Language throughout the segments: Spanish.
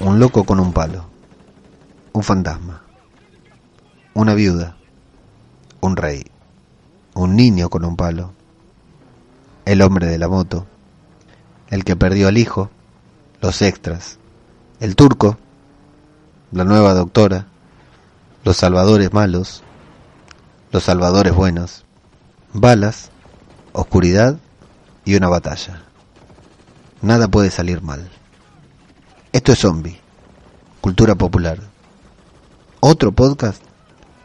Un loco con un palo. Un fantasma. Una viuda. Un rey. Un niño con un palo. El hombre de la moto. El que perdió al hijo. Los extras. El turco. La nueva doctora. Los salvadores malos. Los salvadores buenos. Balas. Oscuridad y una batalla. Nada puede salir mal. Esto es Zombie, Cultura Popular. Otro podcast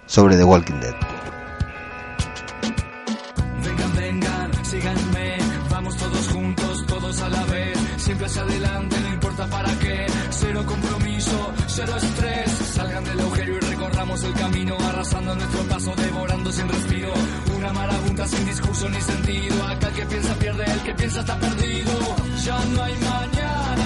sobre The Walking Dead. Vengan, vengan, síganme, vamos todos juntos, todos a la vez, siempre hacia adelante, no importa para qué, cero compromiso, cero estrés, salgan del agujero y recorramos el camino, arrasando nuestro paso, devorando sin marabunta discurso ni sentido, acá el que piensa pierde, el que piensa está perdido, ya no hay mañana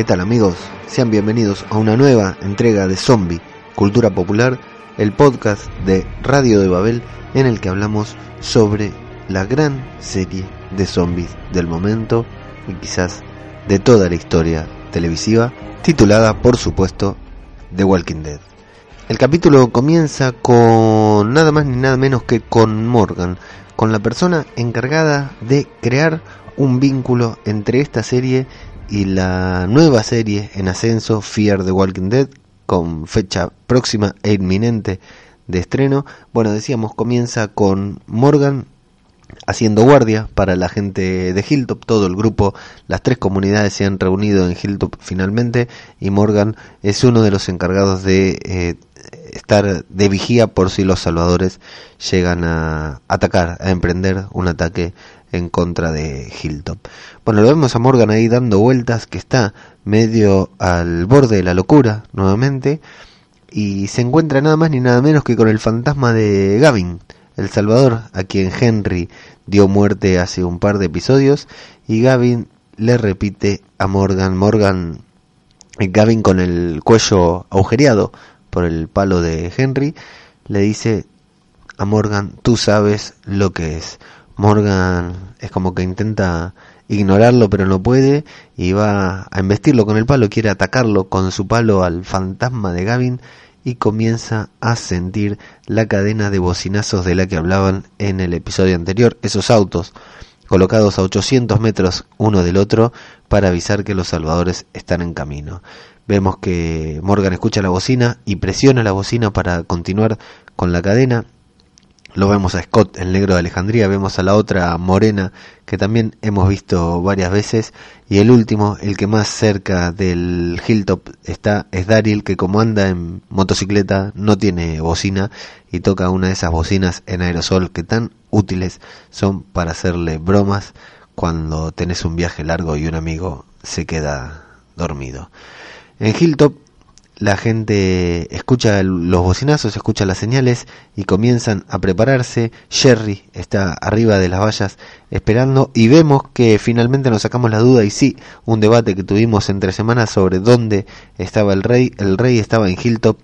¿Qué tal amigos? Sean bienvenidos a una nueva entrega de Zombie, Cultura Popular, el podcast de Radio de Babel en el que hablamos sobre la gran serie de zombies del momento y quizás de toda la historia televisiva, titulada por supuesto The Walking Dead. El capítulo comienza con nada más ni nada menos que con Morgan, con la persona encargada de crear un vínculo entre esta serie y la nueva serie en ascenso Fear the Walking Dead con fecha próxima e inminente de estreno. Bueno, decíamos, comienza con Morgan haciendo guardia para la gente de Hilltop, todo el grupo, las tres comunidades se han reunido en Hilltop finalmente y Morgan es uno de los encargados de eh, estar de vigía por si los salvadores llegan a atacar, a emprender un ataque en contra de Hilltop. Bueno, lo vemos a Morgan ahí dando vueltas, que está medio al borde de la locura nuevamente, y se encuentra nada más ni nada menos que con el fantasma de Gavin, el Salvador, a quien Henry dio muerte hace un par de episodios, y Gavin le repite a Morgan, Morgan, Gavin con el cuello agujereado por el palo de Henry, le dice a Morgan, tú sabes lo que es. Morgan es como que intenta ignorarlo pero no puede y va a embestirlo con el palo, quiere atacarlo con su palo al fantasma de Gavin y comienza a sentir la cadena de bocinazos de la que hablaban en el episodio anterior, esos autos colocados a 800 metros uno del otro para avisar que los salvadores están en camino. Vemos que Morgan escucha la bocina y presiona la bocina para continuar con la cadena lo vemos a Scott, el negro de Alejandría, vemos a la otra morena que también hemos visto varias veces y el último, el que más cerca del hilltop está, es Daryl que como anda en motocicleta no tiene bocina y toca una de esas bocinas en aerosol que tan útiles son para hacerle bromas cuando tenés un viaje largo y un amigo se queda dormido. En Hilltop la gente escucha los bocinazos, escucha las señales y comienzan a prepararse. Jerry está arriba de las vallas esperando y vemos que finalmente nos sacamos la duda y sí, un debate que tuvimos entre semanas sobre dónde estaba el rey. El rey estaba en Hilltop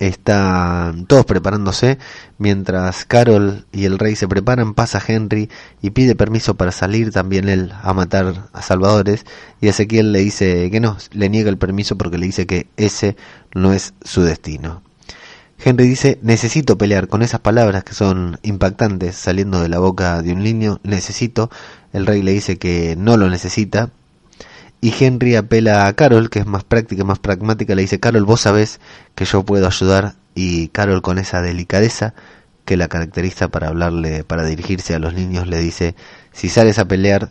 están todos preparándose. Mientras Carol y el rey se preparan, pasa Henry y pide permiso para salir también él a matar a salvadores. Y Ezequiel le dice que no, le niega el permiso porque le dice que ese no es su destino. Henry dice, necesito pelear con esas palabras que son impactantes saliendo de la boca de un niño, necesito. El rey le dice que no lo necesita, y Henry apela a Carol, que es más práctica, más pragmática, le dice, Carol, vos sabés que yo puedo ayudar, y Carol con esa delicadeza que la caracteriza para hablarle, para dirigirse a los niños, le dice, si sales a pelear,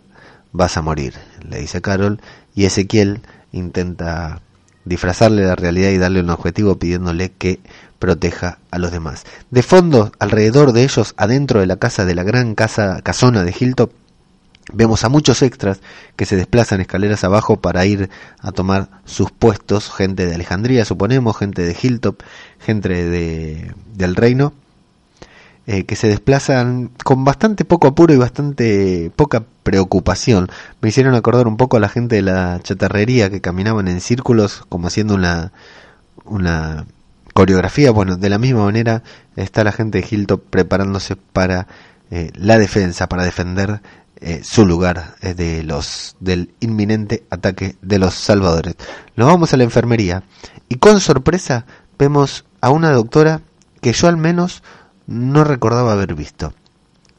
vas a morir, le dice Carol, y Ezequiel intenta disfrazarle la realidad y darle un objetivo pidiéndole que proteja a los demás. De fondo, alrededor de ellos, adentro de la casa de la gran casa casona de Hilltop, vemos a muchos extras que se desplazan escaleras abajo para ir a tomar sus puestos, gente de Alejandría, suponemos, gente de Hilltop, gente de, del reino, eh, que se desplazan con bastante poco apuro y bastante poca preocupación. Me hicieron acordar un poco a la gente de la chatarrería que caminaban en círculos como haciendo una, una coreografía. Bueno, de la misma manera está la gente de Hilltop preparándose para eh, la defensa, para defender eh, su lugar de los del inminente ataque de los salvadores. Nos vamos a la enfermería y con sorpresa vemos a una doctora que yo al menos no recordaba haber visto.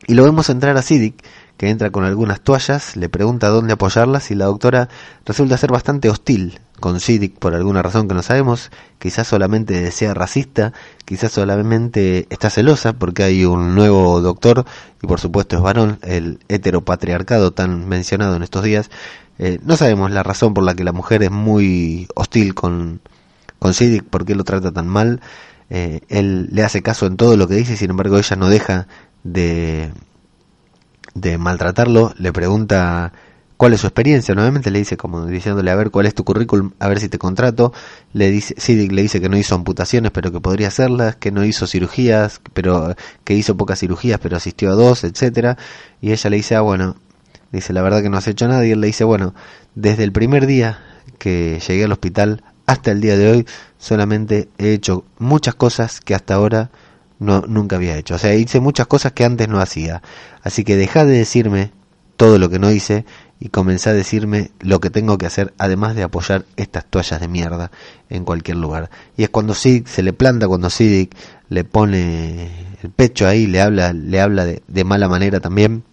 Y lo vemos entrar a Sidic, que entra con algunas toallas, le pregunta dónde apoyarlas y la doctora resulta ser bastante hostil con Sidic por alguna razón que no sabemos, quizás solamente sea racista, quizás solamente está celosa porque hay un nuevo doctor y por supuesto es varón, el heteropatriarcado tan mencionado en estos días. Eh, no sabemos la razón por la que la mujer es muy hostil con, con Sidic, por qué lo trata tan mal. Eh, él le hace caso en todo lo que dice, sin embargo ella no deja de, de maltratarlo, le pregunta cuál es su experiencia, nuevamente le dice como diciéndole a ver cuál es tu currículum, a ver si te contrato, le dice, sí, le dice que no hizo amputaciones pero que podría hacerlas, que no hizo cirugías, pero que hizo pocas cirugías pero asistió a dos, etcétera, y ella le dice, ah bueno, dice la verdad que no has hecho nada, y él le dice, bueno, desde el primer día que llegué al hospital hasta el día de hoy solamente he hecho muchas cosas que hasta ahora no, nunca había hecho. O sea, hice muchas cosas que antes no hacía. Así que dejad de decirme todo lo que no hice y comencé a decirme lo que tengo que hacer, además de apoyar estas toallas de mierda en cualquier lugar. Y es cuando Sidic se le planta, cuando Sidic le pone el pecho ahí, le habla, le habla de, de mala manera también,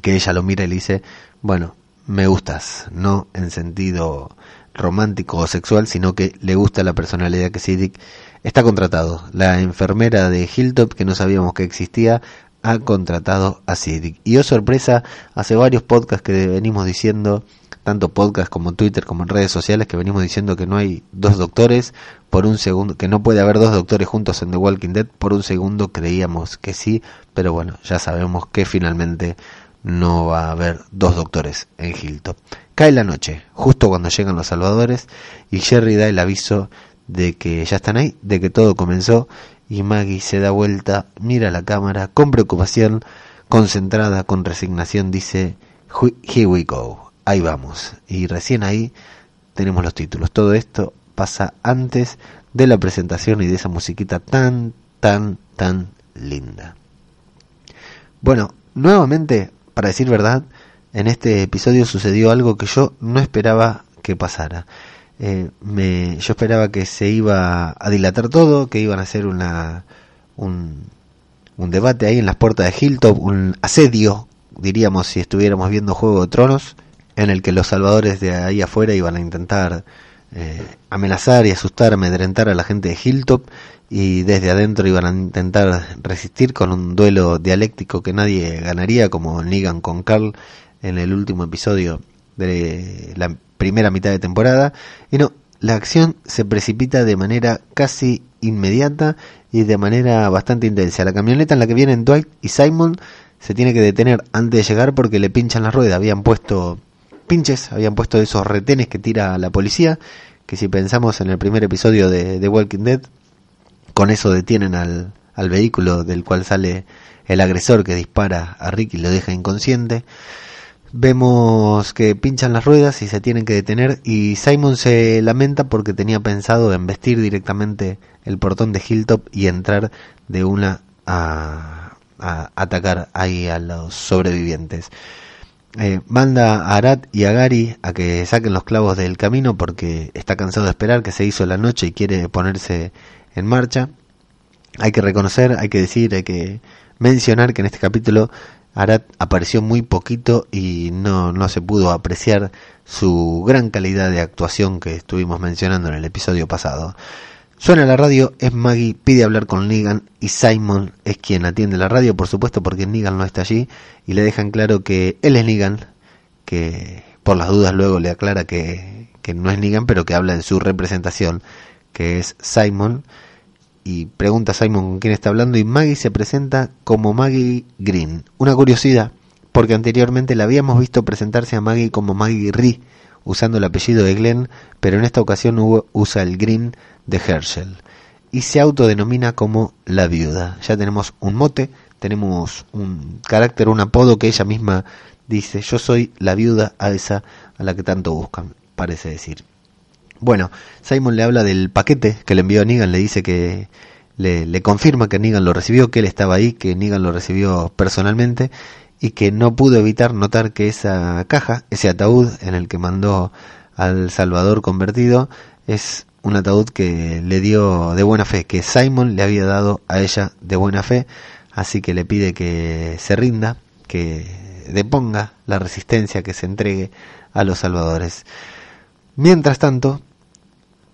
que ella lo mira y le dice, bueno, me gustas, no en sentido romántico o sexual, sino que le gusta la personalidad que Siddiq está contratado. La enfermera de Hilltop, que no sabíamos que existía, ha contratado a Siddiq. Y oh sorpresa, hace varios podcasts que venimos diciendo, tanto podcast como Twitter como en redes sociales, que venimos diciendo que no hay dos doctores por un segundo, que no puede haber dos doctores juntos en The Walking Dead. Por un segundo creíamos que sí, pero bueno, ya sabemos que finalmente no va a haber dos doctores en Hilltop. Cae la noche, justo cuando llegan los salvadores, y Jerry da el aviso de que ya están ahí, de que todo comenzó, y Maggie se da vuelta, mira la cámara, con preocupación, concentrada, con resignación, dice, Here we go, ahí vamos. Y recién ahí tenemos los títulos. Todo esto pasa antes de la presentación y de esa musiquita tan, tan, tan linda. Bueno, nuevamente, para decir verdad, en este episodio sucedió algo que yo no esperaba que pasara. Eh, me, yo esperaba que se iba a dilatar todo, que iban a hacer una, un, un debate ahí en las puertas de Hilltop, un asedio, diríamos si estuviéramos viendo Juego de Tronos, en el que los salvadores de ahí afuera iban a intentar eh, amenazar y asustar, amedrentar a la gente de Hilltop y desde adentro iban a intentar resistir con un duelo dialéctico que nadie ganaría, como Negan con Carl en el último episodio de la primera mitad de temporada. Y no, la acción se precipita de manera casi inmediata y de manera bastante intensa. La camioneta en la que vienen Dwight y Simon se tiene que detener antes de llegar porque le pinchan la rueda. Habían puesto pinches, habían puesto esos retenes que tira la policía, que si pensamos en el primer episodio de Walking Dead, con eso detienen al, al vehículo del cual sale el agresor que dispara a Rick y lo deja inconsciente. Vemos que pinchan las ruedas y se tienen que detener y Simon se lamenta porque tenía pensado en vestir directamente el portón de Hilltop y entrar de una a, atacar ahí a los sobrevivientes. Eh, manda a Arad y a Gary a que saquen los clavos del camino porque está cansado de esperar que se hizo la noche y quiere ponerse en marcha. Hay que reconocer, hay que decir, hay que mencionar que en este capítulo Arad apareció muy poquito y no, no se pudo apreciar su gran calidad de actuación que estuvimos mencionando en el episodio pasado. Suena la radio, es Maggie, pide hablar con Negan y Simon es quien atiende la radio, por supuesto, porque Negan no está allí y le dejan claro que él es Negan, que por las dudas luego le aclara que, que no es Negan, pero que habla en su representación, que es Simon, y pregunta Simon con quién está hablando, y Maggie se presenta como Maggie Green. Una curiosidad, porque anteriormente la habíamos visto presentarse a Maggie como Maggie Ree, usando el apellido de Glenn, pero en esta ocasión usa el Green de Herschel. Y se autodenomina como la viuda. Ya tenemos un mote, tenemos un carácter, un apodo que ella misma dice, yo soy la viuda a esa a la que tanto buscan, parece decir. Bueno, Simon le habla del paquete que le envió a Negan, le dice que le, le confirma que Negan lo recibió, que él estaba ahí, que Negan lo recibió personalmente y que no pudo evitar notar que esa caja, ese ataúd en el que mandó al Salvador convertido, es un ataúd que le dio de buena fe, que Simon le había dado a ella de buena fe, así que le pide que se rinda, que deponga la resistencia, que se entregue a los salvadores. Mientras tanto,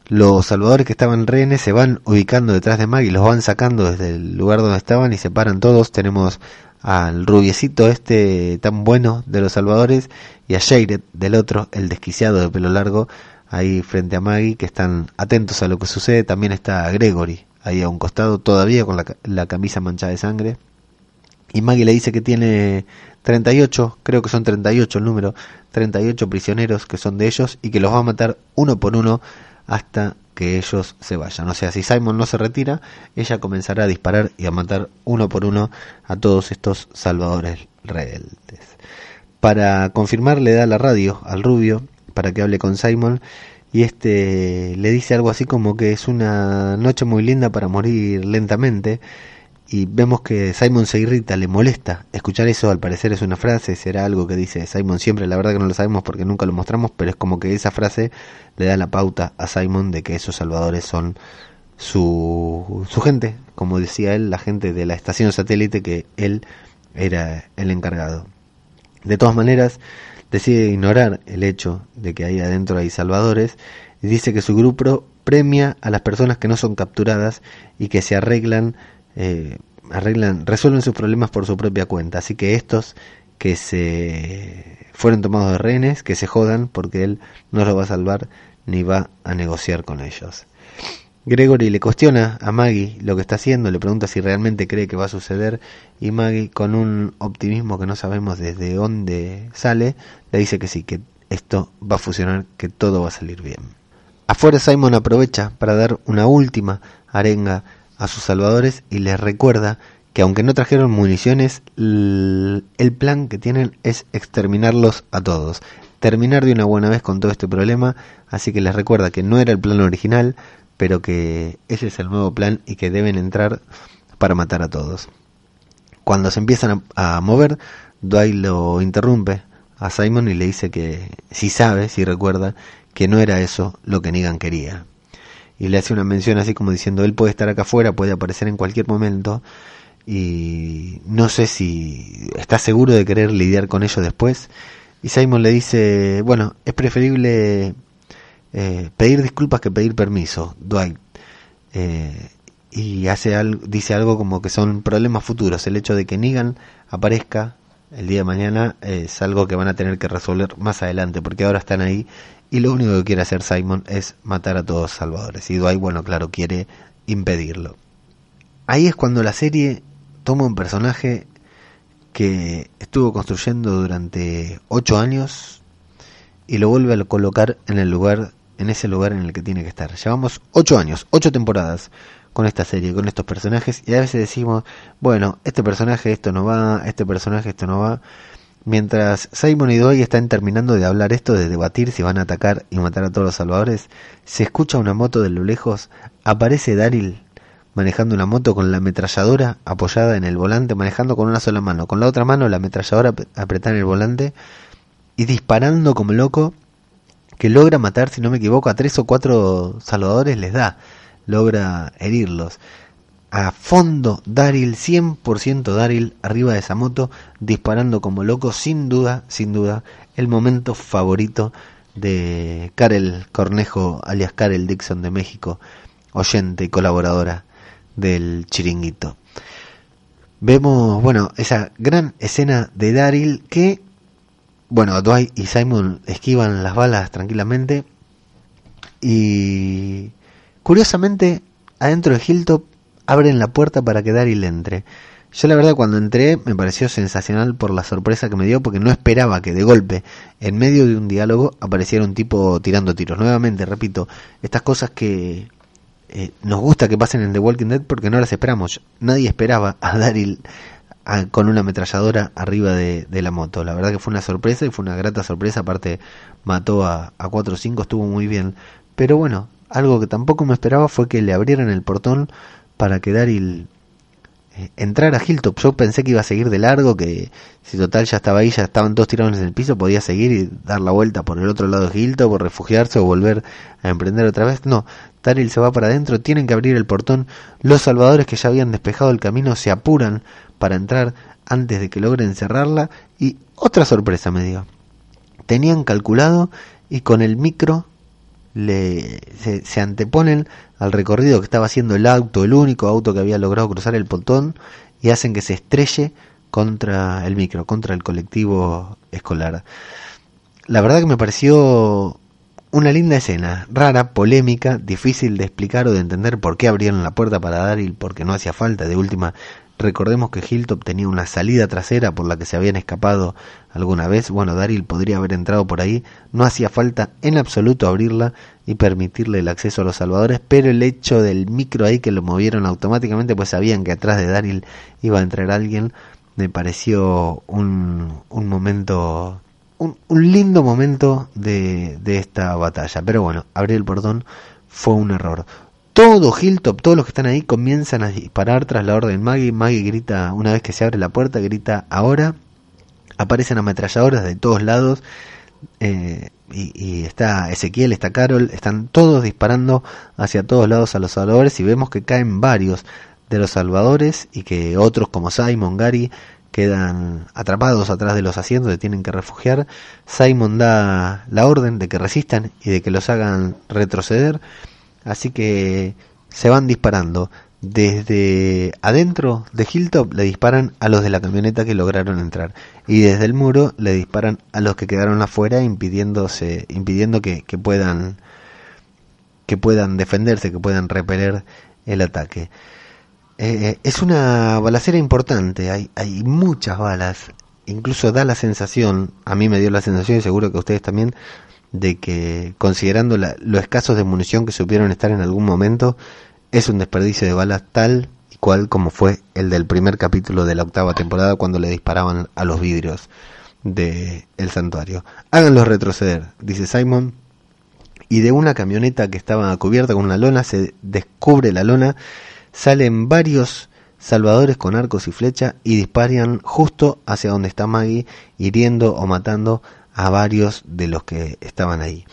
los salvadores que estaban rehenes se van ubicando detrás de Maggie, los van sacando desde el lugar donde estaban y se paran todos. Tenemos al rubiecito este tan bueno de los salvadores y a Jared del otro, el desquiciado de pelo largo, ahí frente a Maggie, que están atentos a lo que sucede. También está Gregory ahí a un costado, todavía con la, la camisa manchada de sangre. Y Maggie le dice que tiene 38, creo que son 38 el número, 38 prisioneros que son de ellos y que los va a matar uno por uno hasta que ellos se vayan. O sea, si Simon no se retira, ella comenzará a disparar y a matar uno por uno a todos estos salvadores rebeldes. Para confirmar le da la radio al rubio para que hable con Simon y este le dice algo así como que es una noche muy linda para morir lentamente y vemos que Simon se irrita, le molesta. Escuchar eso al parecer es una frase, será algo que dice Simon siempre, la verdad que no lo sabemos porque nunca lo mostramos, pero es como que esa frase le da la pauta a Simon de que esos salvadores son su, su gente, como decía él, la gente de la estación satélite que él era el encargado. De todas maneras, decide ignorar el hecho de que ahí adentro hay salvadores y dice que su grupo premia a las personas que no son capturadas y que se arreglan eh, arreglan, resuelven sus problemas por su propia cuenta. Así que estos que se fueron tomados de rehenes, que se jodan porque él no los va a salvar ni va a negociar con ellos. Gregory le cuestiona a Maggie lo que está haciendo, le pregunta si realmente cree que va a suceder y Maggie con un optimismo que no sabemos desde dónde sale, le dice que sí, que esto va a funcionar, que todo va a salir bien. Afuera Simon aprovecha para dar una última arenga a sus salvadores y les recuerda que aunque no trajeron municiones, el plan que tienen es exterminarlos a todos, terminar de una buena vez con todo este problema, así que les recuerda que no era el plan original, pero que ese es el nuevo plan y que deben entrar para matar a todos. Cuando se empiezan a, mover, Dwight lo interrumpe a Simon y le dice que si sabe, si recuerda, que no era eso lo que Negan quería y le hace una mención así como diciendo él puede estar acá afuera, puede aparecer en cualquier momento y no sé si está seguro de querer lidiar con ello después. Y Simon le dice, bueno, es preferible eh, pedir disculpas que pedir permiso, Dwight. Eh, y hace algo, dice algo como que son problemas futuros. El hecho de que Negan aparezca el día de mañana es algo que van a tener que resolver más adelante, porque ahora están ahí y lo único que quiere hacer Simon es matar a todos salvadores. Y Dwight, bueno, claro, quiere impedirlo. Ahí es cuando la serie toma un personaje que estuvo construyendo durante ocho años y lo vuelve a colocar en el lugar, en ese lugar en el que tiene que estar. Llevamos ocho años, ocho temporadas con esta serie, con estos personajes, y a veces decimos, bueno, este personaje esto no va, este personaje esto no va, Mientras Simon y Dwight están terminando de hablar esto, de debatir si van a atacar y matar a todos los salvadores, se escucha una moto de lo lejos, aparece Daryl manejando una moto con la ametralladora apoyada en el volante, manejando con una sola mano, con la otra mano la ametralladora apretada en el volante y disparando como loco, que logra matar, si no me equivoco, a tres o cuatro salvadores les da, logra herirlos a fondo Daryl, 100% Daryl, arriba de esa moto, disparando como loco, sin duda, sin duda, el momento favorito de Karel Cornejo, alias Karel Dixon de México, oyente y colaboradora del chiringuito. Vemos, bueno, esa gran escena de Daryl que, bueno, Dwight y Simon esquivan las balas tranquilamente y curiosamente adentro de Hilltop abren la puerta para que Daryl entre. Yo la verdad cuando entré me pareció sensacional por la sorpresa que me dio porque no esperaba que de golpe, en medio de un diálogo, apareciera un tipo tirando tiros. Nuevamente, repito, estas cosas que eh, nos gusta que pasen en The Walking Dead porque no las esperamos. Nadie esperaba a Daryl con una ametralladora arriba de, la moto. La verdad que fue una sorpresa y fue una grata sorpresa. Aparte mató a, a 4 o 5, estuvo muy bien. Pero bueno, algo que tampoco me esperaba fue que le abrieran el portón para que Daryl eh, entrar a Hilltop. Yo pensé que iba a seguir de largo, que si total ya estaba ahí, ya estaban todos tirados en el piso, podía seguir y dar la vuelta por el otro lado de Hilltop o refugiarse o volver a emprender otra vez. No, Daryl se va para adentro, tienen que abrir el portón. Los salvadores que ya habían despejado el camino se apuran para entrar antes de que logren cerrarla. Y otra sorpresa me dio. Tenían calculado y con el micro le, se, anteponen al recorrido que estaba haciendo el auto, el único auto que había logrado cruzar el portón, y hacen que se estrelle contra el micro, contra el colectivo escolar. La verdad que me pareció una linda escena, rara, polémica, difícil de explicar o de entender por qué abrieron la puerta para Daryl, porque no hacía falta, de última Recordemos que Hilltop tenía una salida trasera por la que se habían escapado alguna vez. Bueno, Daryl podría haber entrado por ahí. No hacía falta en absoluto abrirla y permitirle el acceso a los salvadores, pero el hecho del micro ahí que lo movieron automáticamente, pues sabían que atrás de Daryl iba a entrar alguien, me pareció un, un momento, un, un lindo momento de, de esta batalla. Pero bueno, abrir el portón fue un error. Todo Hilltop, todos los que están ahí comienzan a disparar tras la orden Maggie. Maggie grita, una vez que se abre la puerta, grita ahora. Aparecen ametralladoras de todos lados. Eh, y, está Ezequiel, está Carol, están todos disparando hacia todos lados a los salvadores y vemos que caen varios de los salvadores y que otros como Simon, Gary quedan atrapados atrás de los asientos y tienen que refugiar. Simon da la orden de que resistan y de que los hagan retroceder Así que se van disparando. Desde adentro de Hilltop le disparan a los de la camioneta que lograron entrar. Y desde el muro le disparan a los que quedaron afuera impidiéndose, impidiendo que, puedan que puedan defenderse, que puedan repeler el ataque. Eh, eh, es una balacera importante, hay, hay muchas balas, incluso da la sensación, a mí me dio la sensación y seguro que a ustedes también, de que, considerando la, lo escasos de munición que supieron estar en algún momento, es un desperdicio de balas tal y cual como fue el del primer capítulo de la octava temporada cuando le disparaban a los vidrios de el santuario. Háganlos retroceder, dice Simon, y de una camioneta que estaba cubierta con una lona se descubre la lona, salen varios salvadores con arcos y flecha y disparan justo hacia donde está Maggie, hiriendo o matando a varios de los que estaban ahí.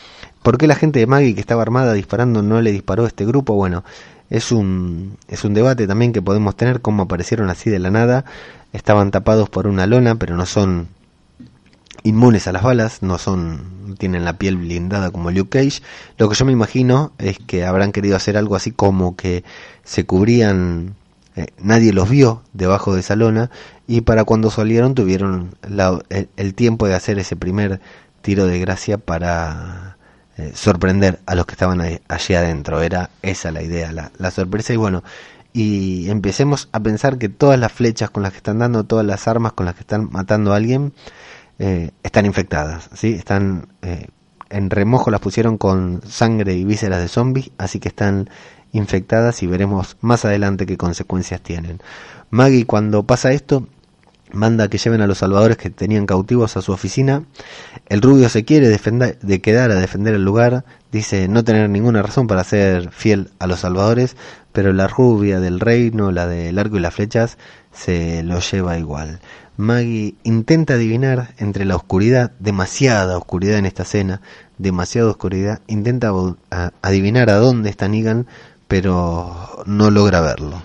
¿Por qué la gente de Maggie que estaba armada disparando no le disparó a este grupo? Bueno, es un, es un debate también que podemos tener, cómo aparecieron así de la nada. Estaban tapados por una lona, pero no son inmunes a las balas, no son, tienen la piel blindada como Luke Cage. Lo que yo me imagino es que habrán querido hacer algo así como que se cubrían eh, nadie los vio debajo de esa lona y para cuando salieron tuvieron el, tiempo de hacer ese primer tiro de gracia para eh, sorprender a los que estaban allí adentro. Era esa la idea, la, sorpresa y bueno, y empecemos a pensar que todas las flechas con las que están dando, todas las armas con las que están matando a alguien, eh, están infectadas, ¿sí? Están en remojo, las pusieron con sangre y vísceras de zombies, así que están infectadas y veremos más adelante qué consecuencias tienen. Maggie cuando pasa esto manda que lleven a los salvadores que tenían cautivos a su oficina. El rubio se quiere de quedar a defender el lugar, dice no tener ninguna razón para ser fiel a los salvadores, pero la rubia del reino, la del arco y las flechas, se lo lleva igual. Maggie intenta adivinar entre la oscuridad, demasiada oscuridad en esta escena, demasiada oscuridad, intenta adivinar a dónde está Negan, pero no logra verlo.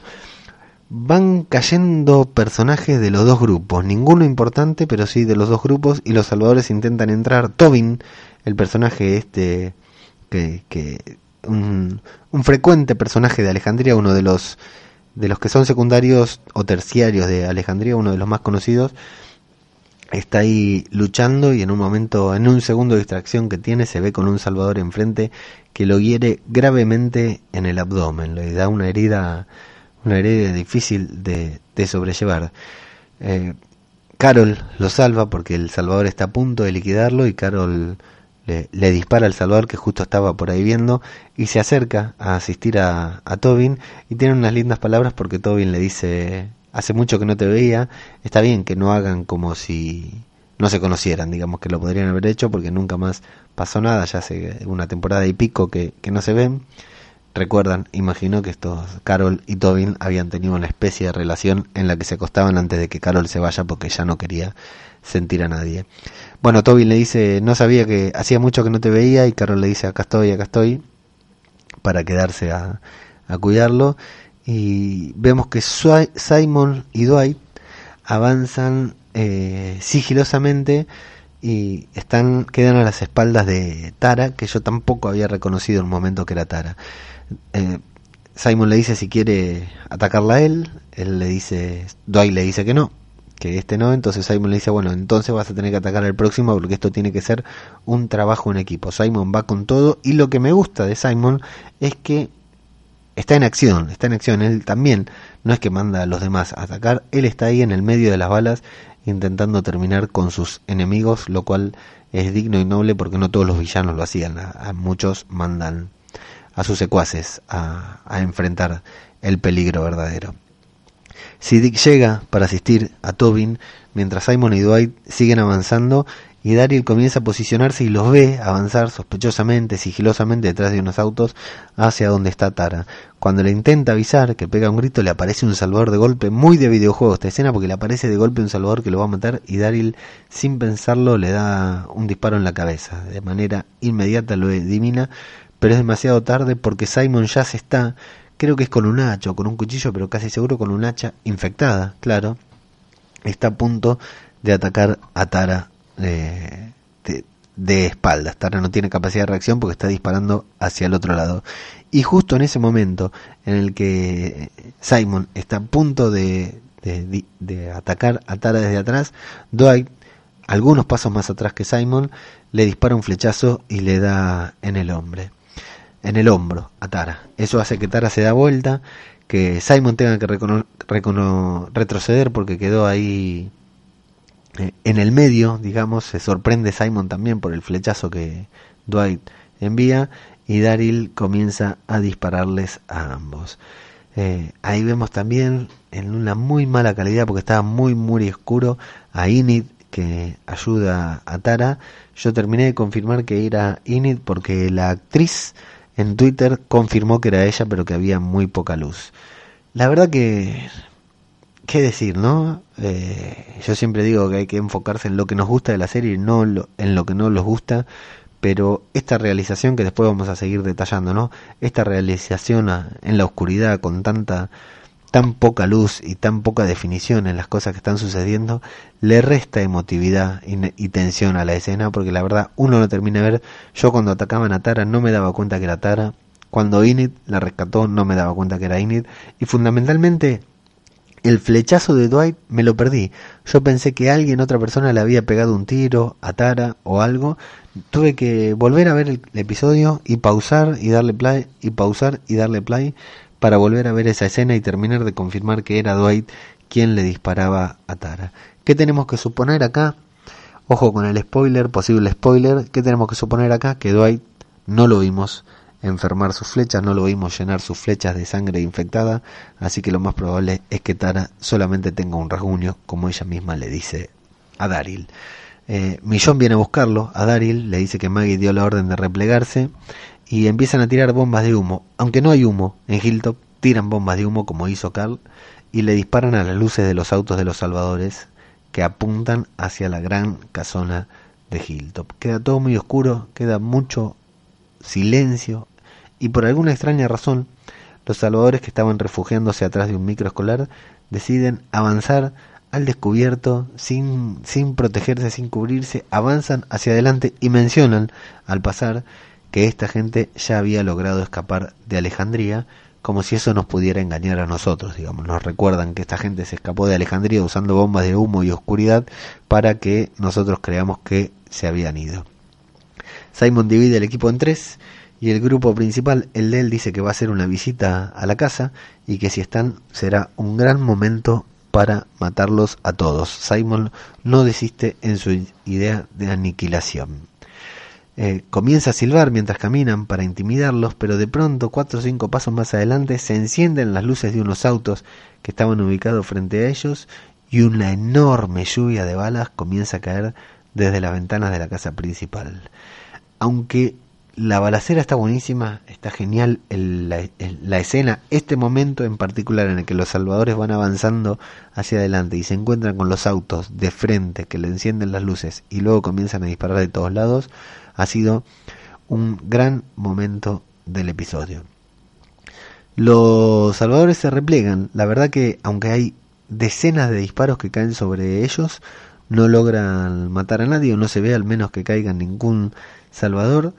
Van cayendo personajes de los dos grupos, ninguno importante, pero sí de los dos grupos, y los salvadores intentan entrar. Tobin, el personaje este, que, que un, un frecuente personaje de Alejandría, uno de los de los que son secundarios o terciarios de Alejandría, uno de los más conocidos, está ahí luchando y en un momento, en un segundo distracción que tiene, se ve con un Salvador enfrente que lo hiere gravemente en el abdomen, le da una herida, una herida difícil de, de sobrellevar. Eh, Carol lo salva porque el Salvador está a punto de liquidarlo y Carol le, dispara al Salvador que justo estaba por ahí viendo y se acerca a asistir a, a Tobin y tiene unas lindas palabras porque Tobin le dice hace mucho que no te veía, está bien que no hagan como si no se conocieran, digamos que lo podrían haber hecho porque nunca más pasó nada, ya hace una temporada y pico que, que no se ven. Recuerdan, imagino que estos Carol y Tobin habían tenido una especie de relación en la que se acostaban antes de que Carol se vaya porque ya no quería sentir a nadie. Bueno, Tobin le dice, no sabía que hacía mucho que no te veía y Carol le dice, acá estoy, acá estoy, para quedarse a, a cuidarlo. Y vemos que Simon y Dwight avanzan eh, sigilosamente y están quedan a las espaldas de Tara, que yo tampoco había reconocido en el momento que era Tara. Eh, Simon le dice si quiere atacarla a él, él le dice, Dwight le dice que no, que este no, entonces Simon le dice, bueno, entonces vas a tener que atacar al próximo porque esto tiene que ser un trabajo en equipo. Simon va con todo y lo que me gusta de Simon es que está en acción, está en acción, él también no es que manda a los demás a atacar, él está ahí en el medio de las balas intentando terminar con sus enemigos, lo cual es digno y noble porque no todos los villanos lo hacían, a, muchos mandan a sus secuaces a, a enfrentar el peligro verdadero. Si Dick llega para asistir a Tobin, mientras Simon y Dwight siguen avanzando y Daryl comienza a posicionarse y los ve avanzar sospechosamente, sigilosamente detrás de unos autos hacia donde está Tara. Cuando le intenta avisar, que pega un grito, le aparece un salvador de golpe, muy de videojuego esta escena, porque le aparece de golpe un salvador que lo va a matar y Daryl, sin pensarlo, le da un disparo en la cabeza. De manera inmediata lo elimina, pero es demasiado tarde porque Simon ya se está, creo que es con un hacha o con un cuchillo, pero casi seguro con un hacha infectada, claro, está a punto de atacar a Tara de, de, espaldas. Tara no tiene capacidad de reacción porque está disparando hacia el otro lado. Y justo en ese momento en el que Simon está a punto de, de, atacar a Tara desde atrás, Dwight, algunos pasos más atrás que Simon, le dispara un flechazo y le da en el hombre, en el hombro a Tara. Eso hace que Tara se da vuelta, que Simon tenga que retroceder porque quedó ahí eh, en el medio, digamos, se sorprende Simon también por el flechazo que Dwight envía y Daryl comienza a dispararles a ambos. Eh, ahí vemos también en una muy mala calidad porque estaba muy muy oscuro a Inid que ayuda a Tara. Yo terminé de confirmar que era Inid porque la actriz en Twitter confirmó que era ella pero que había muy poca luz. La verdad que qué decir, ¿no? Eh, yo siempre digo que hay que enfocarse en lo que nos gusta de la serie y no en lo que no nos gusta, pero esta realización que después vamos a seguir detallando, ¿no? Esta realización en la oscuridad con tanta tan poca luz y tan poca definición en las cosas que están sucediendo, le resta emotividad y, y, tensión a la escena, porque la verdad uno no termina de ver. Yo cuando atacaban a Tara no me daba cuenta que era Tara. Cuando Inid la rescató no me daba cuenta que era Inid. Y fundamentalmente el flechazo de Dwight me lo perdí. Yo pensé que alguien, otra persona, le había pegado un tiro a Tara o algo. Tuve que volver a ver el, episodio y pausar y darle play y pausar y darle play para volver a ver esa escena y terminar de confirmar que era Dwight quien le disparaba a Tara. ¿Qué tenemos que suponer acá? Ojo con el spoiler, posible spoiler. ¿Qué tenemos que suponer acá? Que Dwight no lo vimos enfermar sus flechas, no lo vimos llenar sus flechas de sangre infectada, así que lo más probable es que Tara solamente tenga un rasguño, como ella misma le dice a Daryl. Eh, Millón viene a buscarlo, a Daryl le dice que Maggie dio la orden de replegarse y empiezan a tirar bombas de humo. Aunque no hay humo en Hilltop, tiran bombas de humo como hizo Carl y le disparan a las luces de los autos de los salvadores que apuntan hacia la gran casona de Hilltop. Queda todo muy oscuro, queda mucho silencio, y por alguna extraña razón, los salvadores que estaban refugiándose atrás de un micro escolar deciden avanzar al descubierto sin, sin protegerse, sin cubrirse, avanzan hacia adelante y mencionan al pasar que esta gente ya había logrado escapar de Alejandría como si eso nos pudiera engañar a nosotros, digamos. Nos recuerdan que esta gente se escapó de Alejandría usando bombas de humo y oscuridad para que nosotros creamos que se habían ido. Simon divide el equipo en tres y el grupo principal, el de él, dice que va a hacer una visita a la casa y que si están será un gran momento para matarlos a todos. Simon no desiste en su idea de aniquilación. Eh, comienza a silbar mientras caminan para intimidarlos, pero de pronto, cuatro o cinco pasos más adelante, se encienden las luces de unos autos que estaban ubicados frente a ellos y una enorme lluvia de balas comienza a caer desde las ventanas de la casa principal. Aunque la balacera está buenísima, está genial la, la, escena, este momento en particular en el que los salvadores van avanzando hacia adelante y se encuentran con los autos de frente que le encienden las luces y luego comienzan a disparar de todos lados, ha sido un gran momento del episodio. Los salvadores se repliegan, la verdad que aunque hay decenas de disparos que caen sobre ellos, no logran matar a nadie o no se ve al menos que caiga ningún salvador.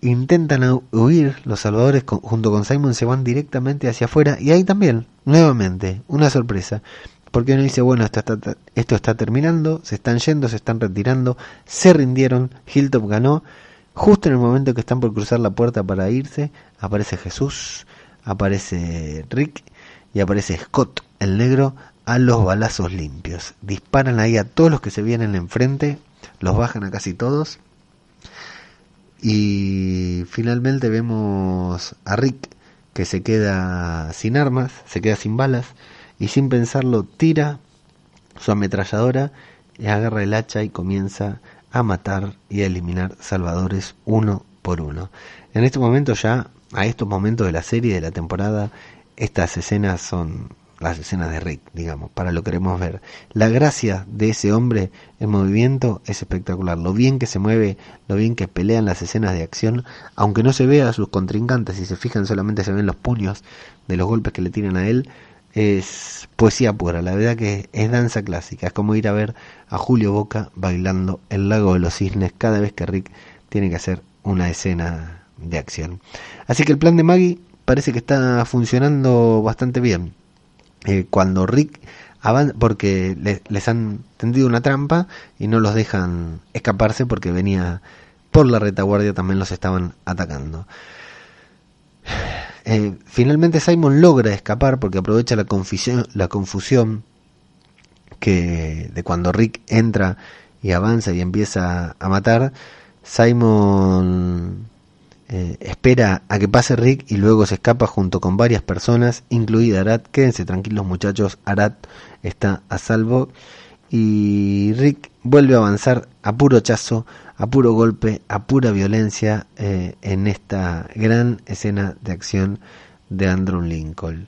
Intentan huir, los salvadores junto con Simon se van directamente hacia afuera y ahí también, nuevamente, una sorpresa. Porque uno dice, bueno, esto está, esto está terminando, se están yendo, se están retirando, se rindieron, Hilltop ganó. Justo en el momento que están por cruzar la puerta para irse, aparece Jesús, aparece Rick y aparece Scott, el negro, a los balazos limpios. Disparan ahí a todos los que se vienen enfrente, los bajan a casi todos. Y finalmente vemos a Rick que se queda sin armas, se queda sin balas y sin pensarlo tira su ametralladora y agarra el hacha y comienza a matar y a eliminar salvadores uno por uno. En este momento ya, a estos momentos de la serie, de la temporada, estas escenas son las escenas de Rick, digamos, para lo queremos ver. La gracia de ese hombre en movimiento es espectacular. Lo bien que se mueve, lo bien que pelean las escenas de acción, aunque no se vea a sus contrincantes, si se fijan solamente se ven los puños de los golpes que le tiran a él, es poesía pura, la verdad que es danza clásica, es como ir a ver a Julio Boca bailando el lago de los cisnes cada vez que Rick tiene que hacer una escena de acción. Así que el plan de Maggie parece que está funcionando bastante bien. Eh, cuando Rick avanza, porque les han tendido una trampa y no los dejan escaparse porque venía por la retaguardia también los estaban atacando. Eh, finalmente Simon logra escapar porque aprovecha la confusión, la confusión que de cuando Rick entra y avanza y empieza a matar. Simon eh, espera a que pase Rick y luego se escapa junto con varias personas, incluida Arat. Quédense tranquilos muchachos, Arat está a salvo. Y Rick vuelve a avanzar a puro chazo a puro golpe, a pura violencia eh, en esta gran escena de acción de Andrew Lincoln.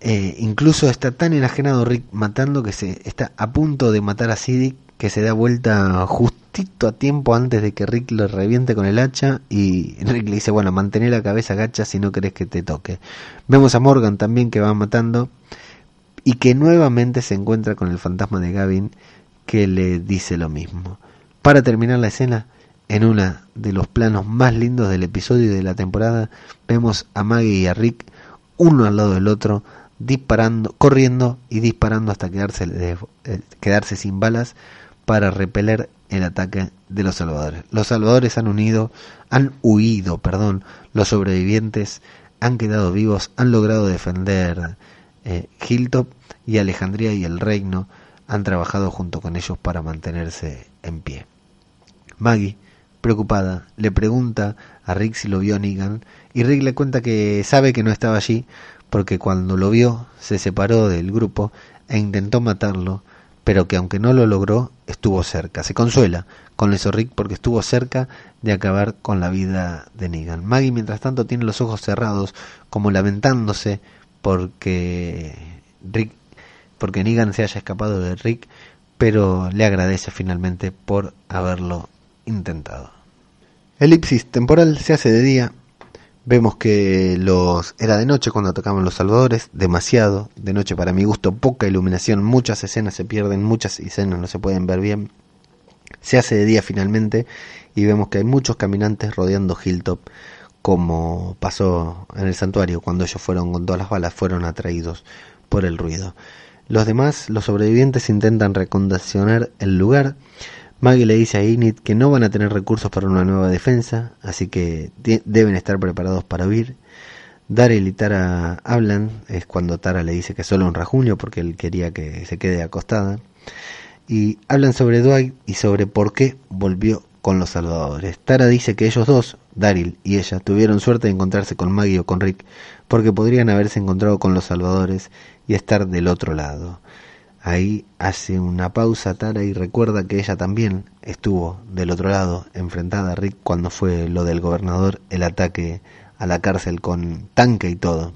Eh, incluso está tan enajenado Rick matando que se está a punto de matar a Siddick que se da vuelta justito a tiempo antes de que Rick lo reviente con el hacha y Rick le dice, bueno, mantén la cabeza gacha si no querés que te toque. Vemos a Morgan también que va matando y que nuevamente se encuentra con el fantasma de Gavin que le dice lo mismo para terminar la escena, en uno de los planos más lindos del episodio de la temporada, vemos a Maggie y a Rick, uno al lado del otro, disparando, corriendo y disparando hasta quedarse, eh, quedarse sin balas para repeler el ataque de los salvadores. Los salvadores han unido, han huido, perdón, los sobrevivientes han quedado vivos, han logrado defender eh, Hilltop y Alejandría y el reino han trabajado junto con ellos para mantenerse en pie. Maggie, preocupada, le pregunta a Rick si lo vio Negan y Rick le cuenta que sabe que no estaba allí porque cuando lo vio se separó del grupo e intentó matarlo, pero que aunque no lo logró, estuvo cerca. Se consuela con eso Rick porque estuvo cerca de acabar con la vida de Negan. Maggie mientras tanto tiene los ojos cerrados como lamentándose porque Rick porque Negan se haya escapado de Rick, pero le agradece finalmente por haberlo intentado. Elipsis temporal se hace de día. Vemos que los era de noche cuando tocaban los salvadores, demasiado de noche para mi gusto, poca iluminación, muchas escenas se pierden, muchas escenas no se pueden ver bien. Se hace de día finalmente y vemos que hay muchos caminantes rodeando Hilltop como pasó en el santuario cuando ellos fueron con todas las balas, fueron atraídos por el ruido. Los demás, los sobrevivientes, intentan recondicionar el lugar. Maggie le dice a Init que no van a tener recursos para una nueva defensa, así que deben estar preparados para huir. Daryl y Tara hablan, es cuando Tara le dice que solo un rajunio porque él quería que se quede acostada. Y hablan sobre Dwight y sobre por qué volvió con los salvadores. Tara dice que ellos dos, Daryl y ella, tuvieron suerte de encontrarse con Maggie o con Rick porque podrían haberse encontrado con los salvadores y estar del otro lado. Ahí hace una pausa Tara y recuerda que ella también estuvo del otro lado, enfrentada a Rick cuando fue lo del gobernador, el ataque a la cárcel con tanque y todo.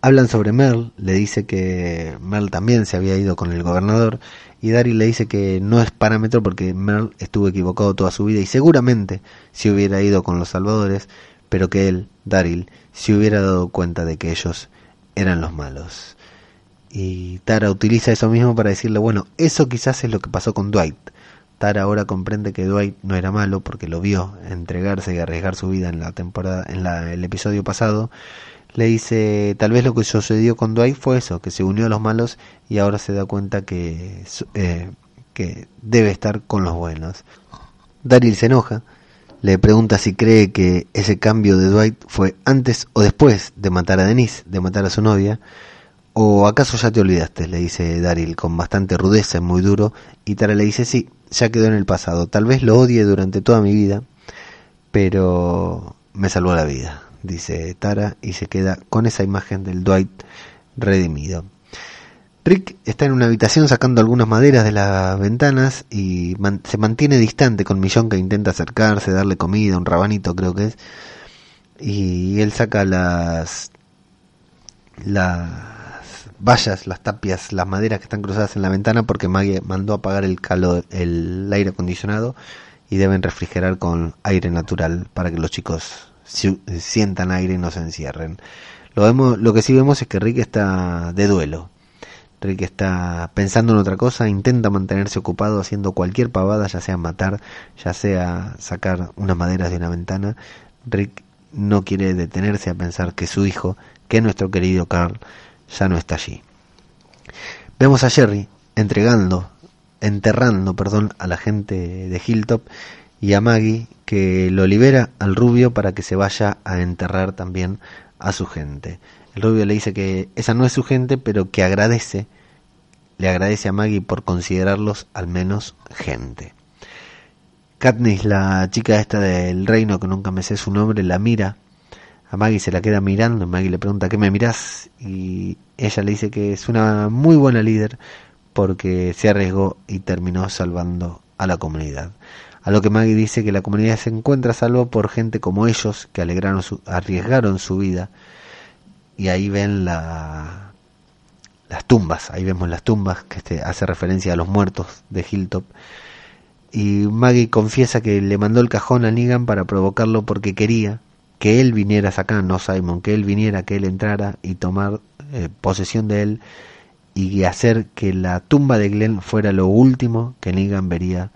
Hablan sobre Merle, le dice que Merle también se había ido con el gobernador y Daryl le dice que no es parámetro porque Merle estuvo equivocado toda su vida y seguramente se hubiera ido con los salvadores, pero que él, Daryl, se hubiera dado cuenta de que ellos eran los malos. Y Tara utiliza eso mismo para decirle, bueno, eso quizás es lo que pasó con Dwight. Tara ahora comprende que Dwight no era malo porque lo vio entregarse y arriesgar su vida en la temporada, en la, el episodio pasado. Le dice, tal vez lo que sucedió con Dwight fue eso, que se unió a los malos y ahora se da cuenta que, eh, que debe estar con los buenos. Daryl se enoja, le pregunta si cree que ese cambio de Dwight fue antes o después de matar a Denise, de matar a su novia. ¿O acaso ya te olvidaste? le dice Daryl con bastante rudeza y muy duro, y Tara le dice sí, ya quedó en el pasado. Tal vez lo odie durante toda mi vida, pero me salvó la vida, dice Tara y se queda con esa imagen del Dwight redimido. Rick está en una habitación sacando algunas maderas de las ventanas y se mantiene distante con Millón que intenta acercarse, darle comida, un rabanito creo que es. Y él saca las las vallas, las tapias, las maderas que están cruzadas en la ventana porque Maggie mandó apagar el calor, el aire acondicionado y deben refrigerar con aire natural para que los chicos sientan aire y no se encierren. Lo, vemos, lo que sí vemos es que Rick está de duelo. Rick está pensando en otra cosa, intenta mantenerse ocupado haciendo cualquier pavada, ya sea matar, ya sea sacar unas maderas de una ventana. Rick no quiere detenerse a pensar que su hijo, que nuestro querido Carl, ya no está allí. Vemos a Jerry entregando, enterrando, perdón, a la gente de Hilltop y a Maggie que lo libera al rubio para que se vaya a enterrar también a su gente. El rubio le dice que esa no es su gente, pero que agradece, le agradece a Maggie por considerarlos al menos gente. Katniss, la chica esta del reino que nunca me sé su nombre, la mira a Maggie se la queda mirando, Maggie le pregunta ¿qué me mirás? y ella le dice que es una muy buena líder porque se arriesgó y terminó salvando a la comunidad. A lo que Maggie dice que la comunidad se encuentra salvo por gente como ellos que alegraron su, arriesgaron su vida y ahí ven la, las tumbas, ahí vemos las tumbas que este hace referencia a los muertos de Hilltop y Maggie confiesa que le mandó el cajón a Negan para provocarlo porque quería que él viniera acá, no Simon, que él viniera, que él entrara y tomar eh, posesión de él y hacer que la tumba de Glenn fuera lo último que Negan vería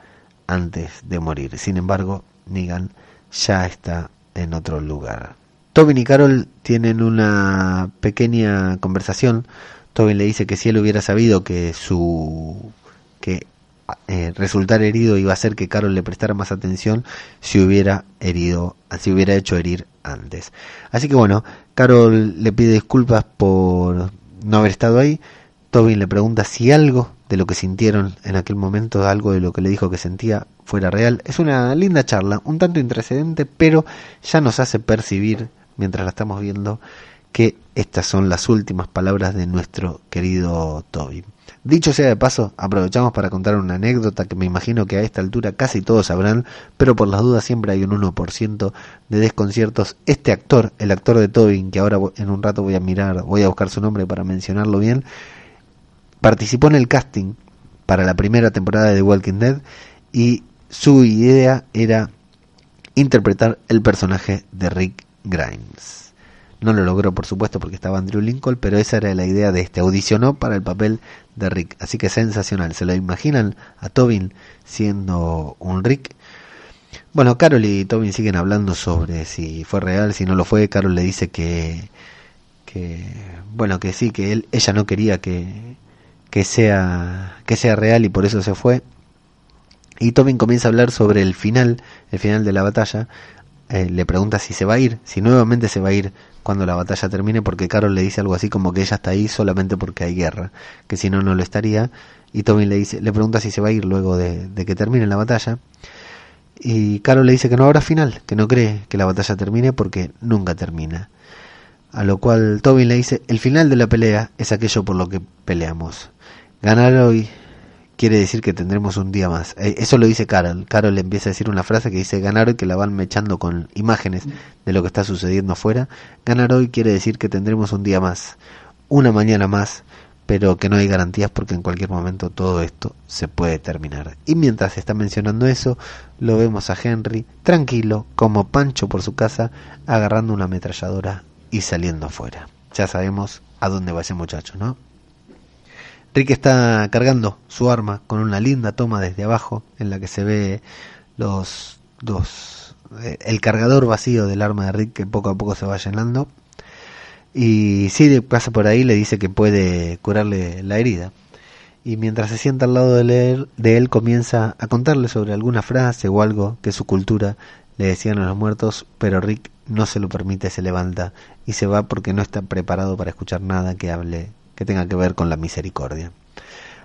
antes de morir. Sin embargo, Negan ya está en otro lugar. Tobin y Carol tienen una pequeña conversación. Tobin le dice que si él hubiera sabido que su que eh, resultar herido iba a hacer que Carol le prestara más atención si hubiera herido, si hubiera hecho herir antes. Así que bueno, Carol le pide disculpas por no haber estado ahí. Tobin le pregunta si algo de lo que sintieron en aquel momento, algo de lo que le dijo que sentía, fuera real. Es una linda charla, un tanto intrecedente, pero ya nos hace percibir, mientras la estamos viendo, que estas son las últimas palabras de nuestro querido Tobin. Dicho sea de paso, aprovechamos para contar una anécdota que me imagino que a esta altura casi todos sabrán, pero por las dudas siempre hay un 1% de desconciertos. Este actor, el actor de Tobin, que ahora en un rato voy a mirar, voy a buscar su nombre para mencionarlo bien, participó en el casting para la primera temporada de The Walking Dead y su idea era interpretar el personaje de Rick Grimes. No lo logró, por supuesto, porque estaba Andrew Lincoln, pero esa era la idea de este. Audicionó para el papel de Rick. Así que sensacional. ¿Se lo imaginan a Tobin siendo un Rick? Bueno, Carol y Tobin siguen hablando sobre si fue real, si no lo fue. Carol le dice que, que bueno, que sí, que él, ella no quería que, que sea, que sea real y por eso se fue. Y Tobin comienza a hablar sobre el final, el final de la batalla. Eh, le pregunta si se va a ir, si nuevamente se va a ir cuando la batalla termine, porque Carol le dice algo así como que ella está ahí solamente porque hay guerra, que si no, no lo estaría. Y Tobin le, dice, le pregunta si se va a ir luego de, de que termine la batalla. Y Carol le dice que no habrá final, que no cree que la batalla termine porque nunca termina. A lo cual Tobin le dice, el final de la pelea es aquello por lo que peleamos. Ganar hoy quiere decir que tendremos un día más. Eh, eso lo dice Carol. Carol empieza a decir una frase que dice ganar hoy, que la van mechando con imágenes de lo que está sucediendo afuera. Ganar hoy quiere decir que tendremos un día más, una mañana más, pero que no hay garantías porque en cualquier momento todo esto se puede terminar. Y mientras está mencionando eso, lo vemos a Henry tranquilo, como Pancho por su casa, agarrando una ametralladora y saliendo afuera. Ya sabemos a dónde va ese muchacho, ¿no? Rick está cargando su arma con una linda toma desde abajo en la que se ve los dos eh, el cargador vacío del arma de Rick que poco a poco se va llenando y Sid pasa por ahí le dice que puede curarle la herida. Y mientras se sienta al lado de él, de él comienza a contarle sobre alguna frase o algo que su cultura le decían a los muertos, pero Rick no se lo permite, se levanta y se va porque no está preparado para escuchar nada que hable, que tenga que ver con la misericordia.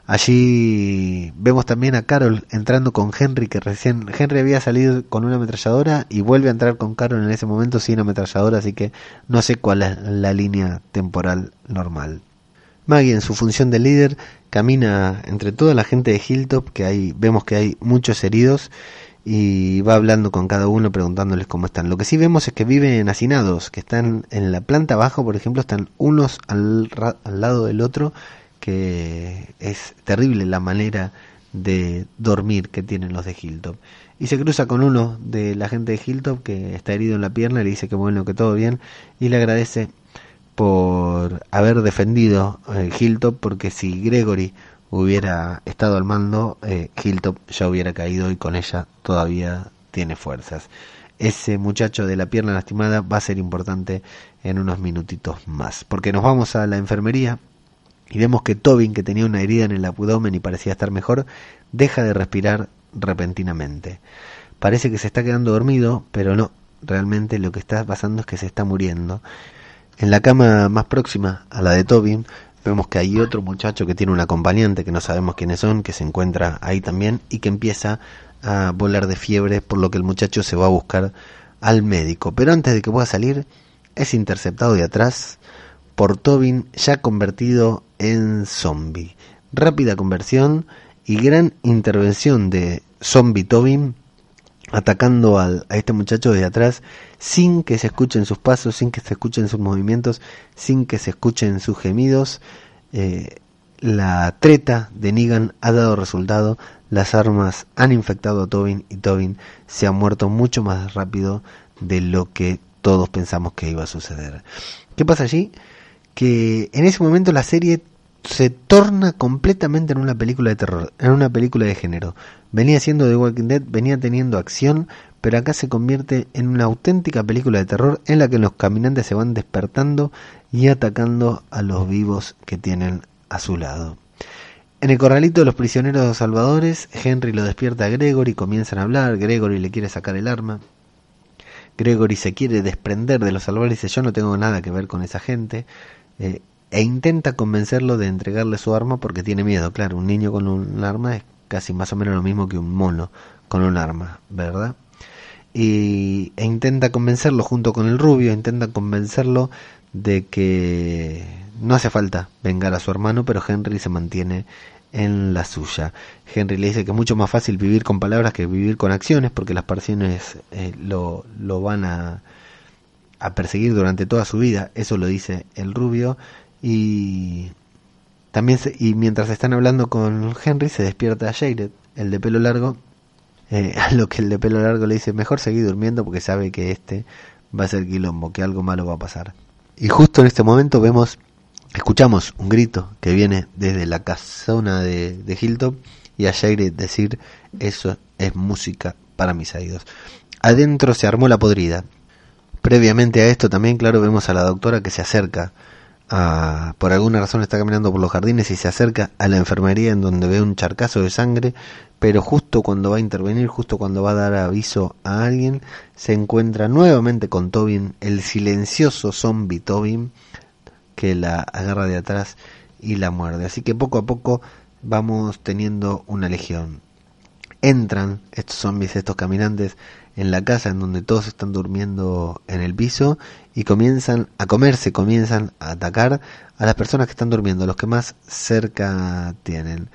Allí vemos también a Carol entrando con Henry, que recién Henry había salido con una ametralladora y vuelve a entrar con Carol en ese momento sin ametralladora, así que no sé cuál es la línea temporal normal. Maggie en su función de líder camina entre toda la gente de Hilltop, que hay, vemos que hay muchos heridos y va hablando con cada uno preguntándoles cómo están. Lo que sí vemos es que viven hacinados, que están en la planta abajo, por ejemplo, están unos al, al lado del otro que es terrible la manera de dormir que tienen los de Hilltop. Y se cruza con uno de la gente de Hilltop que está herido en la pierna, le dice que bueno, que todo bien, y le agradece por haber defendido eh, Hilltop, porque si Gregory hubiera estado al mando, eh, Hilltop ya hubiera caído y con ella todavía tiene fuerzas. Ese muchacho de la pierna lastimada va a ser importante en unos minutitos más, porque nos vamos a la enfermería y vemos que Tobin, que tenía una herida en el abdomen y parecía estar mejor, deja de respirar repentinamente. Parece que se está quedando dormido, pero no, realmente lo que está pasando es que se está muriendo. En la cama más próxima a la de Tobin, vemos que hay otro muchacho que tiene un acompañante que no sabemos quiénes son, que se encuentra ahí también y que empieza a volar de fiebre, por lo que el muchacho se va a buscar al médico. Pero antes de que pueda salir, es interceptado de atrás por Tobin ya convertido en zombie. Rápida conversión y gran intervención de zombie Tobin atacando al, a este muchacho desde atrás sin que se escuchen sus pasos, sin que se escuchen sus movimientos, sin que se escuchen sus gemidos. Eh, la treta de Negan ha dado resultado, las armas han infectado a Tobin y Tobin se ha muerto mucho más rápido de lo que todos pensamos que iba a suceder. ¿Qué pasa allí? que en ese momento la serie se torna completamente en una película de terror, en una película de género. Venía siendo The Walking Dead, venía teniendo acción, pero acá se convierte en una auténtica película de terror en la que los caminantes se van despertando y atacando a los vivos que tienen a su lado. En el corralito de los prisioneros salvadores, Henry lo despierta a Gregory, comienzan a hablar, Gregory le quiere sacar el arma. Gregory se quiere desprender de los salvadores y dice yo no tengo nada que ver con esa gente. Eh, e intenta convencerlo de entregarle su arma porque tiene miedo. Claro, un niño con un arma es casi más o menos lo mismo que un mono con un arma, ¿verdad? Y, e intenta convencerlo junto con el rubio, intenta convencerlo de que no hace falta vengar a su hermano, pero Henry se mantiene en la suya. Henry le dice que es mucho más fácil vivir con palabras que vivir con acciones, porque las pasiones eh, lo, lo van a perseguir durante toda su vida, eso lo dice el rubio, y también y mientras están hablando con Henry se despierta Jared, el de pelo largo, eh, a lo que el de pelo largo le dice, mejor seguir durmiendo porque sabe que este va a ser quilombo, que algo malo va a pasar. Y justo en este momento vemos, escuchamos un grito que viene desde la casona de, de Hilltop y a Jared decir, eso es música paramisaidos. Adentro se armó la podrida. Previamente a esto también, claro, vemos a la doctora que se acerca por alguna razón está caminando por los jardines y se acerca a la enfermería en donde ve un charcazo de sangre, pero justo cuando va a intervenir, justo cuando va a dar aviso a alguien, se encuentra nuevamente con Tobin, el silencioso zombie Tobin, que la agarra de atrás y la muerde. Así que poco a poco vamos teniendo una legión. Entran estos zombies, estos caminantes, en la casa en donde todos están durmiendo en el piso y comienzan a comerse, comienzan a atacar a las personas que están durmiendo, los que más cerca tienen.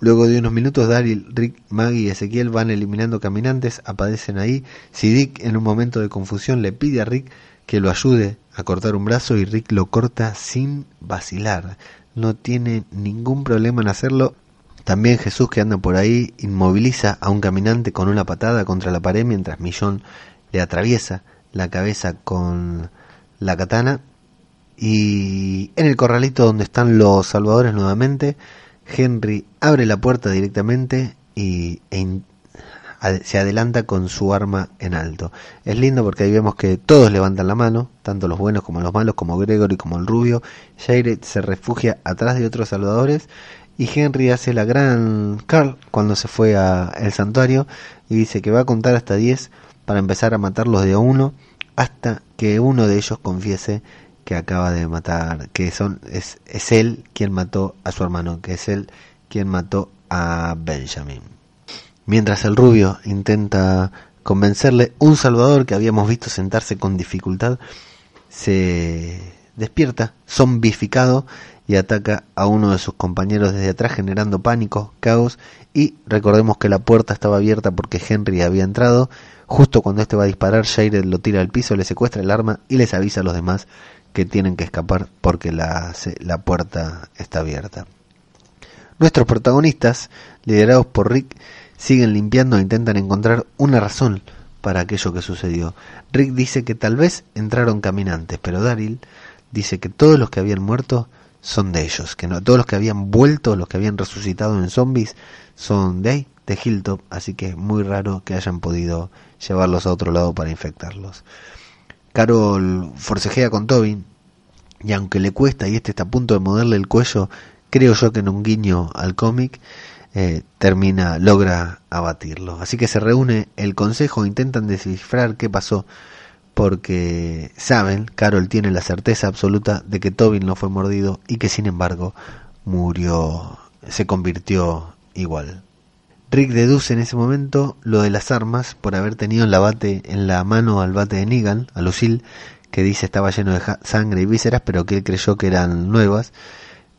Luego de unos minutos, Daryl, Rick, Maggie y Ezequiel van eliminando caminantes, aparecen ahí. Si Dick en un momento de confusión le pide a Rick que lo ayude a cortar un brazo y Rick lo corta sin vacilar. No tiene ningún problema en hacerlo. También Jesús que anda por ahí inmoviliza a un caminante con una patada contra la pared mientras Millón le atraviesa la cabeza con la katana. Y en el corralito donde están los salvadores nuevamente, Henry abre la puerta directamente y e se adelanta con su arma en alto. Es lindo porque ahí vemos que todos levantan la mano, tanto los buenos como los malos, como Gregory como el rubio. Jared se refugia atrás de otros salvadores y Henry hace la gran Carl cuando se fue al santuario y dice que va a contar hasta 10 para empezar a matarlos de a uno hasta que uno de ellos confiese que acaba de matar, que son es, es él quien mató a su hermano, que es él quien mató a Benjamin. Mientras el rubio intenta convencerle, un salvador que habíamos visto sentarse con dificultad se despierta, zombificado, y ataca a uno de sus compañeros desde atrás generando pánico, caos y recordemos que la puerta estaba abierta porque Henry había entrado. Justo cuando este va a disparar, Jared lo tira al piso, le secuestra el arma y les avisa a los demás que tienen que escapar porque la, la puerta está abierta. Nuestros protagonistas, liderados por Rick, siguen limpiando e intentan encontrar una razón para aquello que sucedió. Rick dice que tal vez entraron caminantes, pero Daryl dice que todos los que habían muerto son de ellos, que no todos los que habían vuelto, los que habían resucitado en zombies son de ahí, de Hilltop, así que es muy raro que hayan podido llevarlos a otro lado para infectarlos. Carol forcejea con Tobin y aunque le cuesta y este está a punto de moverle el cuello, creo yo que en un guiño al cómic eh, termina, logra abatirlo. Así que se reúne el consejo, intentan descifrar qué pasó porque saben, Carol tiene la certeza absoluta de que Tobin no fue mordido y que sin embargo murió, se convirtió igual. Rick deduce en ese momento lo de las armas por haber tenido en la, en la mano al bate de Negan, a Lucille, que dice estaba lleno de sangre y vísceras, pero que él creyó que eran nuevas,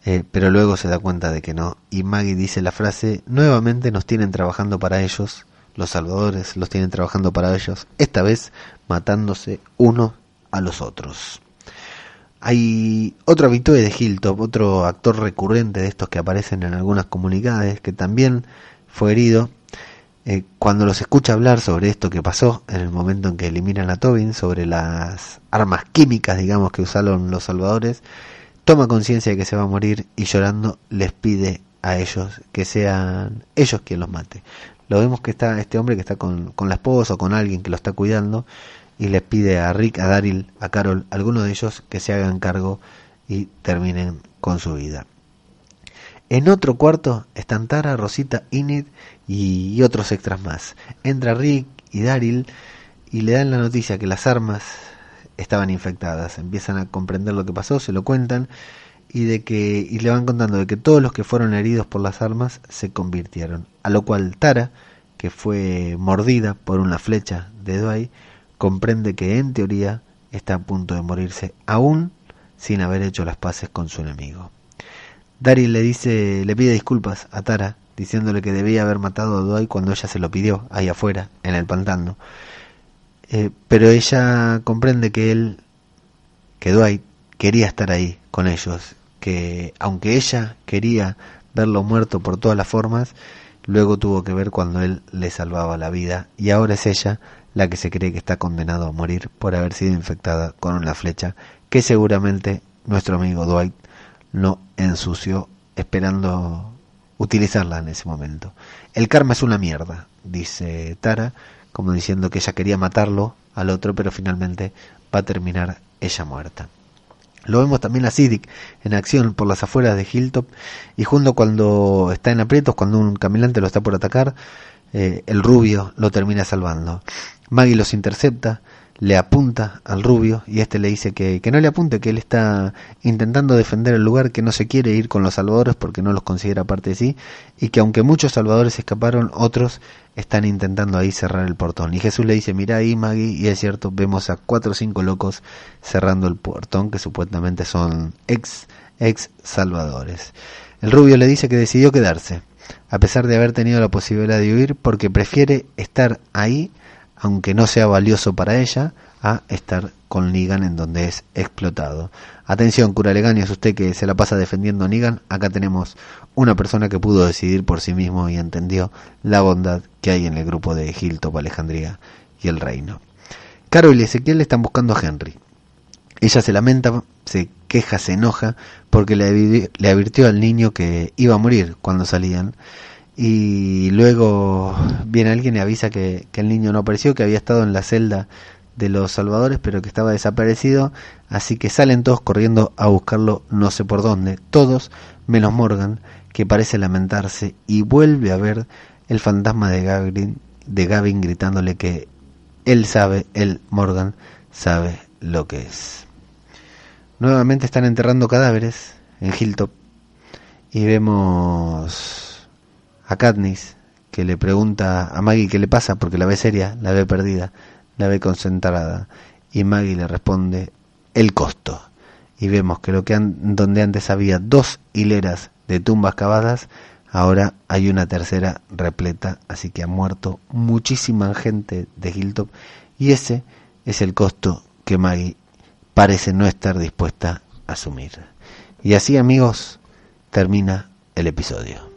eh, pero luego se da cuenta de que no. Y Maggie dice la frase, nuevamente nos tienen trabajando para ellos, los salvadores los tienen trabajando para ellos, esta vez matándose uno a los otros. Hay otro habitué de Hilltop, otro actor recurrente de estos que aparecen en algunas comunidades, que también fue herido, eh, cuando los escucha hablar sobre esto que pasó en el momento en que eliminan a Tobin, sobre las armas químicas, digamos, que usaron los salvadores, toma conciencia de que se va a morir y llorando les pide a ellos que sean ellos quien los mate. Lo vemos que está este hombre que está con, con la esposa o con alguien que lo está cuidando y les pide a Rick, a Daryl, a Carol, alguno de ellos que se hagan cargo y terminen con su vida. En otro cuarto están Tara, Rosita, Inid y, otros extras más. Entra Rick y Daryl y le dan la noticia que las armas estaban infectadas. Empiezan a comprender lo que pasó, se lo cuentan y de que y le van contando de que todos los que fueron heridos por las armas se convirtieron. A lo cual Tara, que fue mordida por una flecha de Dwight, comprende que en teoría está a punto de morirse aún sin haber hecho las paces con su enemigo. Daryl le dice, le pide disculpas a Tara, diciéndole que debía haber matado a Dwight cuando ella se lo pidió, ahí afuera, en el pantano. Eh, pero ella comprende que él, que Dwight, quería estar ahí con ellos, que aunque ella quería verlo muerto por todas las formas, luego tuvo que ver cuando él le salvaba la vida, y ahora es ella la que se cree que está condenado a morir por haber sido infectada con una flecha que seguramente nuestro amigo Dwight no ensució esperando utilizarla en ese momento. El karma es una mierda, dice Tara, como diciendo que ella quería matarlo al otro, pero finalmente va a terminar ella muerta. Lo vemos también a Siddiq en acción por las afueras de Hilltop y junto cuando está en aprietos, cuando un caminante lo está por atacar, eh, el rubio lo termina salvando. Maggie los intercepta, le apunta al rubio y este le dice que, que, no le apunte, que él está intentando defender el lugar, que no se quiere ir con los salvadores porque no los considera parte de sí y que aunque muchos salvadores escaparon, otros están intentando ahí cerrar el portón. Y Jesús le dice, mira ahí Maggie, y es cierto, vemos a cuatro o cinco locos cerrando el portón que supuestamente son ex, ex salvadores. El rubio le dice que decidió quedarse, a pesar de haber tenido la posibilidad de huir, porque prefiere estar ahí aunque no sea valioso para ella, a estar con Negan en donde es explotado. Atención, cura es usted que se la pasa defendiendo a Negan, acá tenemos una persona que pudo decidir por sí mismo y entendió la bondad que hay en el grupo de Hilltop, Alejandría y el reino. Carol y Ezequiel están buscando a Henry. Ella se lamenta, se queja, se enoja porque le advirtió al niño que iba a morir cuando salían y luego viene alguien y avisa que, el niño no apareció, que había estado en la celda de los salvadores, pero que estaba desaparecido, así que salen todos corriendo a buscarlo no sé por dónde, todos menos Morgan, que parece lamentarse y vuelve a ver el fantasma de Gavin, de Gavin gritándole que él sabe, él, Morgan, sabe lo que es. Nuevamente están enterrando cadáveres en Hilltop. Y vemos a Katniss, que le pregunta a Maggie qué le pasa porque la ve seria, la ve perdida, la ve concentrada. Y Maggie le responde el costo. Y vemos que lo que donde antes había dos hileras de tumbas cavadas, ahora hay una tercera repleta, así que ha muerto muchísima gente de Hilltop y ese es el costo que Maggie parece no estar dispuesta a asumir. Y así amigos, termina el episodio.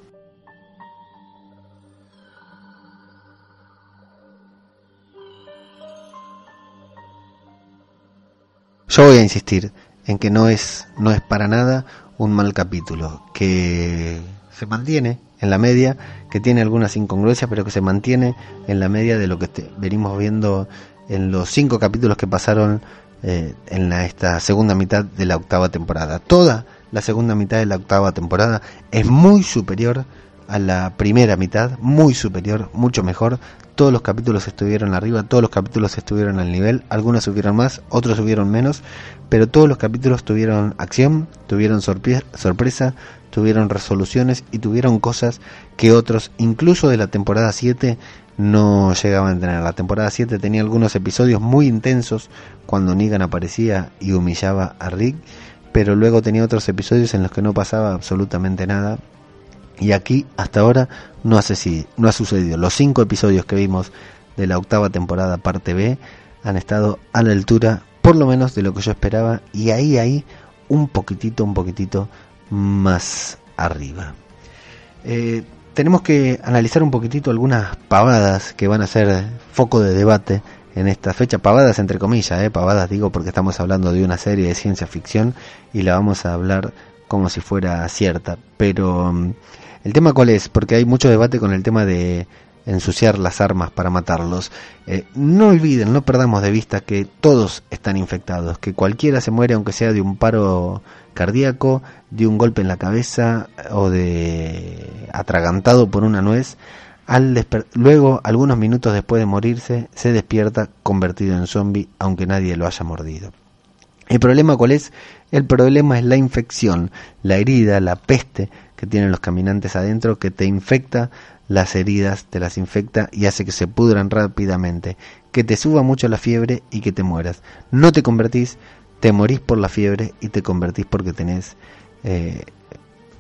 Yo voy a insistir en que no es, no es para nada un mal capítulo, que se mantiene en la media, que tiene algunas incongruencias, pero que se mantiene en la media de lo que venimos viendo en los cinco capítulos que pasaron eh, en la, esta segunda mitad de la octava temporada. Toda la segunda mitad de la octava temporada es muy superior a la primera mitad, muy superior, mucho mejor. Todos los capítulos estuvieron arriba, todos los capítulos estuvieron al nivel, algunos subieron más, otros subieron menos, pero todos los capítulos tuvieron acción, tuvieron sorpresa, tuvieron resoluciones y tuvieron cosas que otros, incluso de la temporada 7, no llegaban a tener. La temporada 7 tenía algunos episodios muy intensos cuando Negan aparecía y humillaba a Rick, pero luego tenía otros episodios en los que no pasaba absolutamente nada y aquí hasta ahora no, hace, no ha sucedido. Los cinco episodios que vimos de la octava temporada parte B han estado a la altura por lo menos de lo que yo esperaba y ahí ahí un poquitito un poquitito más arriba. Eh, tenemos que analizar un poquitito algunas pavadas que van a ser foco de debate en esta fecha. Pavadas entre comillas eh, pavadas digo porque estamos hablando de una serie de ciencia ficción y la vamos a hablar como si fuera cierta. Pero mm, ¿El tema cuál es? Porque hay mucho debate con el tema de ensuciar las armas para matarlos. Eh, no olviden, no perdamos de vista que todos están infectados, que cualquiera se muere aunque sea de un paro cardíaco, de un golpe en la cabeza o de atragantado por una nuez. Al luego, algunos minutos después de morirse, se despierta convertido en zombie, aunque nadie lo haya mordido. ¿El problema cuál es? El problema es la infección, la herida, la peste que tienen los caminantes adentro que te infecta las heridas, te las infecta y hace que se pudran rápidamente, que te suba mucho la fiebre y que te mueras. No te convertís, te morís por la fiebre y te convertís porque tenés eh,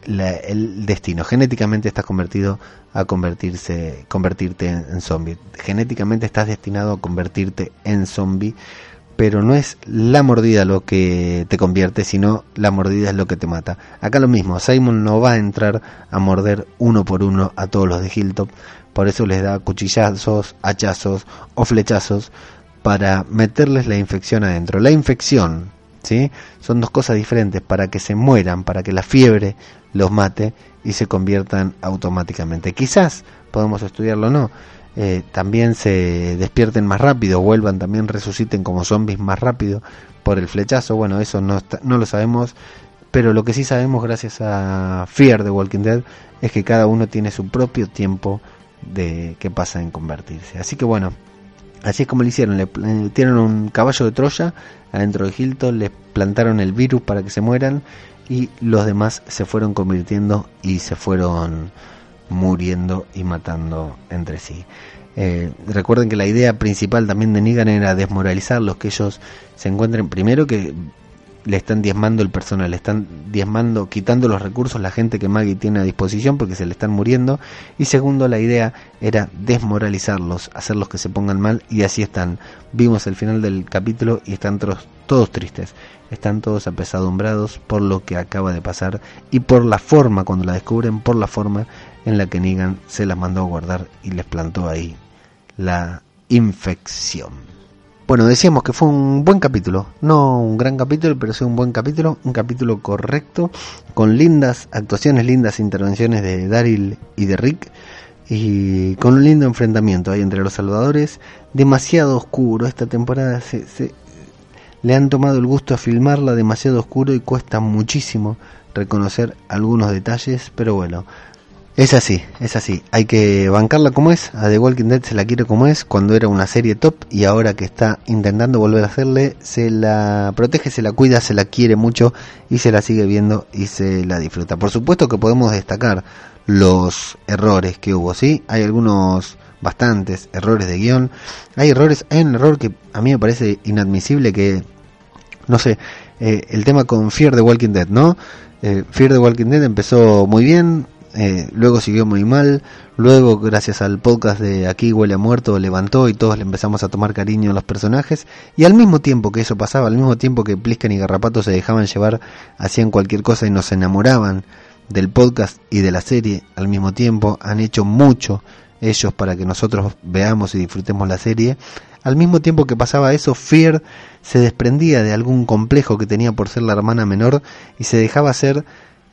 el destino. Genéticamente estás convertido a convertirse, convertirte en, en zombie. Genéticamente estás destinado a convertirte en zombie pero no es la mordida lo que te convierte, sino la mordida es lo que te mata. Acá lo mismo, Simon no va a entrar a morder uno por uno a todos los de Hilltop, por eso les da cuchillazos, hachazos o flechazos para meterles la infección adentro. La infección, ¿sí? Son dos cosas diferentes, para que se mueran, para que la fiebre los mate, y se conviertan automáticamente. Quizás podemos estudiarlo o no. Eh, también se despierten más rápido, vuelvan, también resuciten como zombies más rápido por el flechazo. Bueno, eso no, no lo sabemos, pero lo que sí sabemos gracias a Fear de Walking Dead es que cada uno tiene su propio tiempo de que pasa en convertirse. Así que bueno, así es como lo hicieron, le metieron un caballo de Troya adentro de Hilton, les plantaron el virus para que se mueran y los demás se fueron convirtiendo y se fueron muriendo y matando entre sí. Eh, recuerden que la idea principal también de Negan era desmoralizarlos, que ellos se encuentren primero que le están diezmando el personal, le están diezmando, quitando los recursos la gente que Maggie tiene a disposición porque se le están muriendo. Y segundo, la idea era desmoralizarlos, hacerlos que se pongan mal y así están. Vimos el final del capítulo y están todos, todos tristes, están todos apesadumbrados por lo que acaba de pasar y por la forma, cuando la descubren, por la forma en la que Negan se las mandó a guardar y les plantó ahí la infección. Bueno, decíamos que fue un buen capítulo, no un gran capítulo, pero sí un buen capítulo, un capítulo correcto, con lindas actuaciones, lindas intervenciones de Daryl y de Rick, y con un lindo enfrentamiento ahí entre los salvadores, demasiado oscuro, esta temporada se, se, le han tomado el gusto a filmarla demasiado oscuro y cuesta muchísimo reconocer algunos detalles, pero bueno, es así, es así. Hay que bancarla como es. A The Walking Dead se la quiere como es cuando era una serie top y ahora que está intentando volver a hacerle, se la protege, se la cuida, se la quiere mucho y se la sigue viendo y se la disfruta. Por supuesto que podemos destacar los errores que hubo, ¿sí? Hay algunos bastantes errores de guion. Hay errores, hay un error que a mí me parece inadmisible que, no sé, eh, el tema con Fear the Walking Dead, ¿no? Eh, Fear the Walking Dead empezó muy bien, eh, luego siguió muy mal, luego gracias al podcast de Aquí huele a muerto levantó y todos le empezamos a tomar cariño a los personajes. Y al mismo tiempo que eso pasaba, al mismo tiempo que Plisken y Garrapato se dejaban llevar, hacían cualquier cosa y nos enamoraban del podcast y de la serie al mismo tiempo, han hecho mucho ellos para que nosotros veamos y disfrutemos la serie. Al mismo tiempo que pasaba eso, Fear se desprendía de algún complejo que tenía por ser la hermana menor y se dejaba ser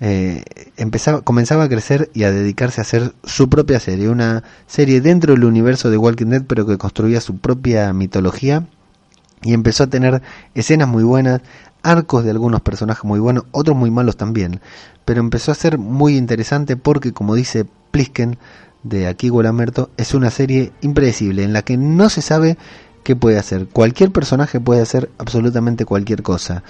eh, empezaba, comenzaba a crecer y a dedicarse a hacer su propia serie, una serie dentro del universo de Walking Dead, pero que construía su propia mitología y empezó a tener escenas muy buenas, arcos de algunos personajes muy buenos, otros muy malos también, pero empezó a ser muy interesante porque, como dice Plisken de Aquí Muerto, es una serie impredecible en la que no se sabe qué puede hacer. Cualquier personaje puede hacer absolutamente cualquier cosa.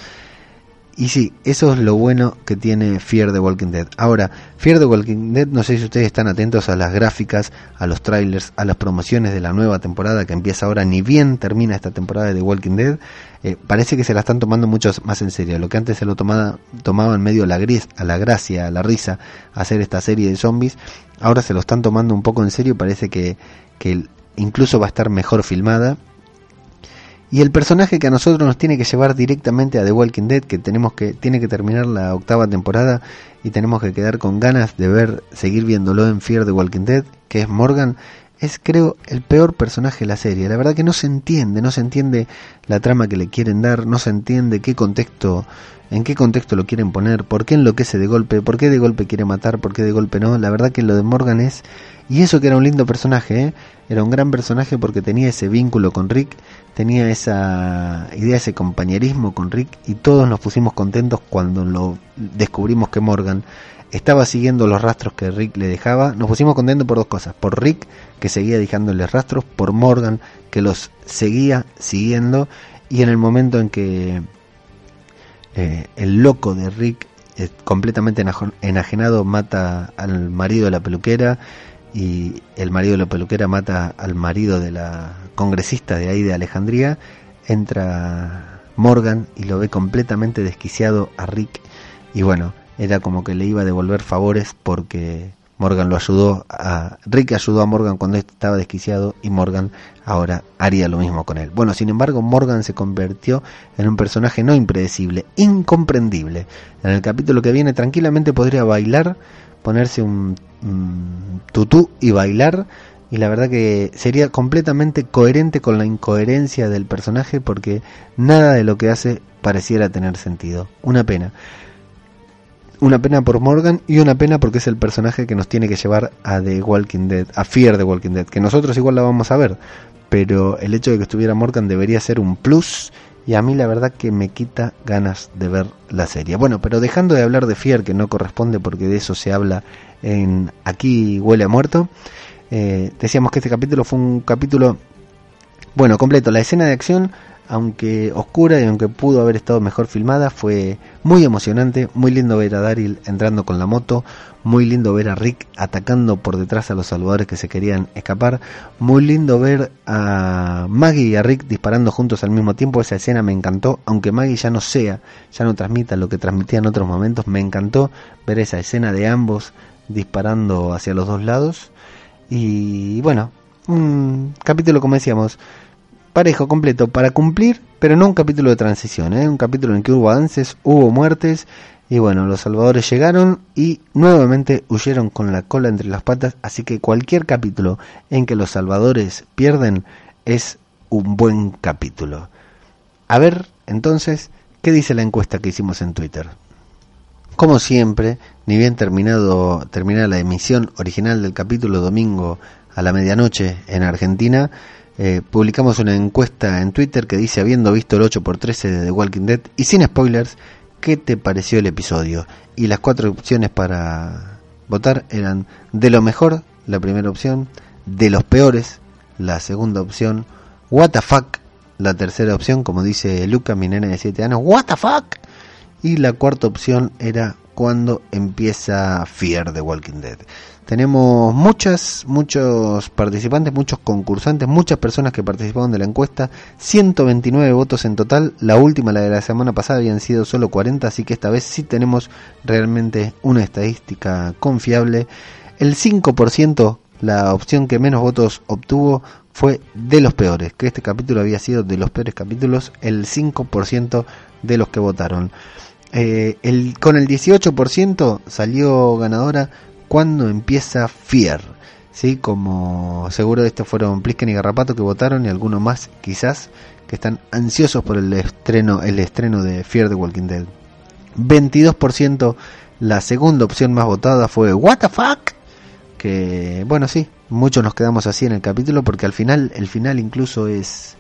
Y sí, eso es lo bueno que tiene Fear the Walking Dead. Ahora, Fear the Walking Dead, no sé si ustedes están atentos a las gráficas, a los trailers, a las promociones de la nueva temporada que empieza ahora, ni bien termina esta temporada de The Walking Dead. Eh, parece que se la están tomando mucho más en serio. Lo que antes se lo tomaba, tomaba en medio a la, gris, a la gracia, a la risa, hacer esta serie de zombies, ahora se lo están tomando un poco en serio. Parece que, que incluso va a estar mejor filmada y el personaje que a nosotros nos tiene que llevar directamente a The Walking Dead, que tenemos que tiene que terminar la octava temporada y tenemos que quedar con ganas de ver seguir viéndolo en Fear the Walking Dead, que es Morgan, es creo el peor personaje de la serie. La verdad que no se entiende, no se entiende la trama que le quieren dar, no se entiende qué contexto, en qué contexto lo quieren poner, por qué enloquece de golpe, por qué de golpe quiere matar, por qué de golpe no. La verdad que lo de Morgan es y eso que era un lindo personaje, ¿eh? era un gran personaje porque tenía ese vínculo con Rick, tenía esa idea, ese compañerismo con Rick y todos nos pusimos contentos cuando lo descubrimos que Morgan estaba siguiendo los rastros que Rick le dejaba. Nos pusimos contentos por dos cosas, por Rick que seguía dejándole rastros, por Morgan que los seguía siguiendo y en el momento en que eh, el loco de Rick completamente enajenado mata al marido de la peluquera y el marido de la peluquera mata al marido de la congresista de ahí de Alejandría, entra Morgan y lo ve completamente desquiciado a Rick y bueno, era como que le iba a devolver favores porque Morgan lo ayudó a Rick ayudó a Morgan cuando estaba desquiciado y Morgan ahora haría lo mismo con él. Bueno, sin embargo, Morgan se convirtió en un personaje no impredecible, incomprendible. En el capítulo que viene tranquilamente podría bailar ponerse un, tutú y bailar y la verdad que sería completamente coherente con la incoherencia del personaje porque nada de lo que hace pareciera tener sentido. Una pena. una pena por Morgan y una pena porque es el personaje que nos tiene que llevar a The Walking Dead, a Fear the Walking Dead, que nosotros igual la vamos a ver, pero el hecho de que estuviera Morgan debería ser un plus y a mí la verdad que me quita ganas de ver la serie. Bueno, pero dejando de hablar de Fear, que no corresponde porque de eso se habla en Aquí huele a muerto, eh, decíamos que este capítulo fue un capítulo, bueno, completo. La escena de acción aunque oscura y aunque pudo haber estado mejor filmada, fue muy emocionante, muy lindo ver a Daryl entrando con la moto, muy lindo ver a Rick atacando por detrás a los salvadores que se querían escapar, muy lindo ver a Maggie y a Rick disparando juntos al mismo tiempo, esa escena me encantó, aunque Maggie ya no sea, ya no transmita lo que transmitía en otros momentos, me encantó ver esa escena de ambos disparando hacia los dos lados. Y bueno, un capítulo como decíamos, parejo, completo, para cumplir, pero no un capítulo de transición, ¿eh? un capítulo en que hubo avances, hubo muertes, y bueno, los salvadores llegaron y nuevamente huyeron con la cola entre las patas, así que cualquier capítulo en que los salvadores pierden es un buen capítulo. A ver, entonces, ¿qué dice la encuesta que hicimos en Twitter? Como siempre, ni bien terminado terminada la emisión original del capítulo domingo a la medianoche en Argentina, eh, publicamos una encuesta en Twitter que dice, habiendo visto el 8x13 de The Walking Dead y sin spoilers, ¿qué te pareció el episodio? Y las cuatro opciones para votar eran de lo mejor, la primera opción, de los peores, la segunda opción, what the fuck, la tercera opción, como dice Luca, mi de 7 años, what the fuck, y la cuarta opción era cuando empieza Fear the Walking Dead. Tenemos muchas, muchos participantes, muchos concursantes, muchas personas que participaron de la encuesta, 129 votos en total, la última, la de la semana pasada, habían sido solo 40, así que esta vez sí tenemos realmente una estadística confiable. El 5%, la opción que menos votos obtuvo, fue de los peores, que este capítulo había sido de los peores capítulos, el 5% de los que votaron. Eh, el, con el 18% salió ganadora cuando empieza Fear. ¿sí? Como seguro de estos fueron Plisken y Garrapato que votaron y algunos más quizás que están ansiosos por el estreno, el estreno de Fear the Walking Dead. 22% la segunda opción más votada fue What the fuck? Que bueno, sí, muchos nos quedamos así en el capítulo porque al final el final incluso es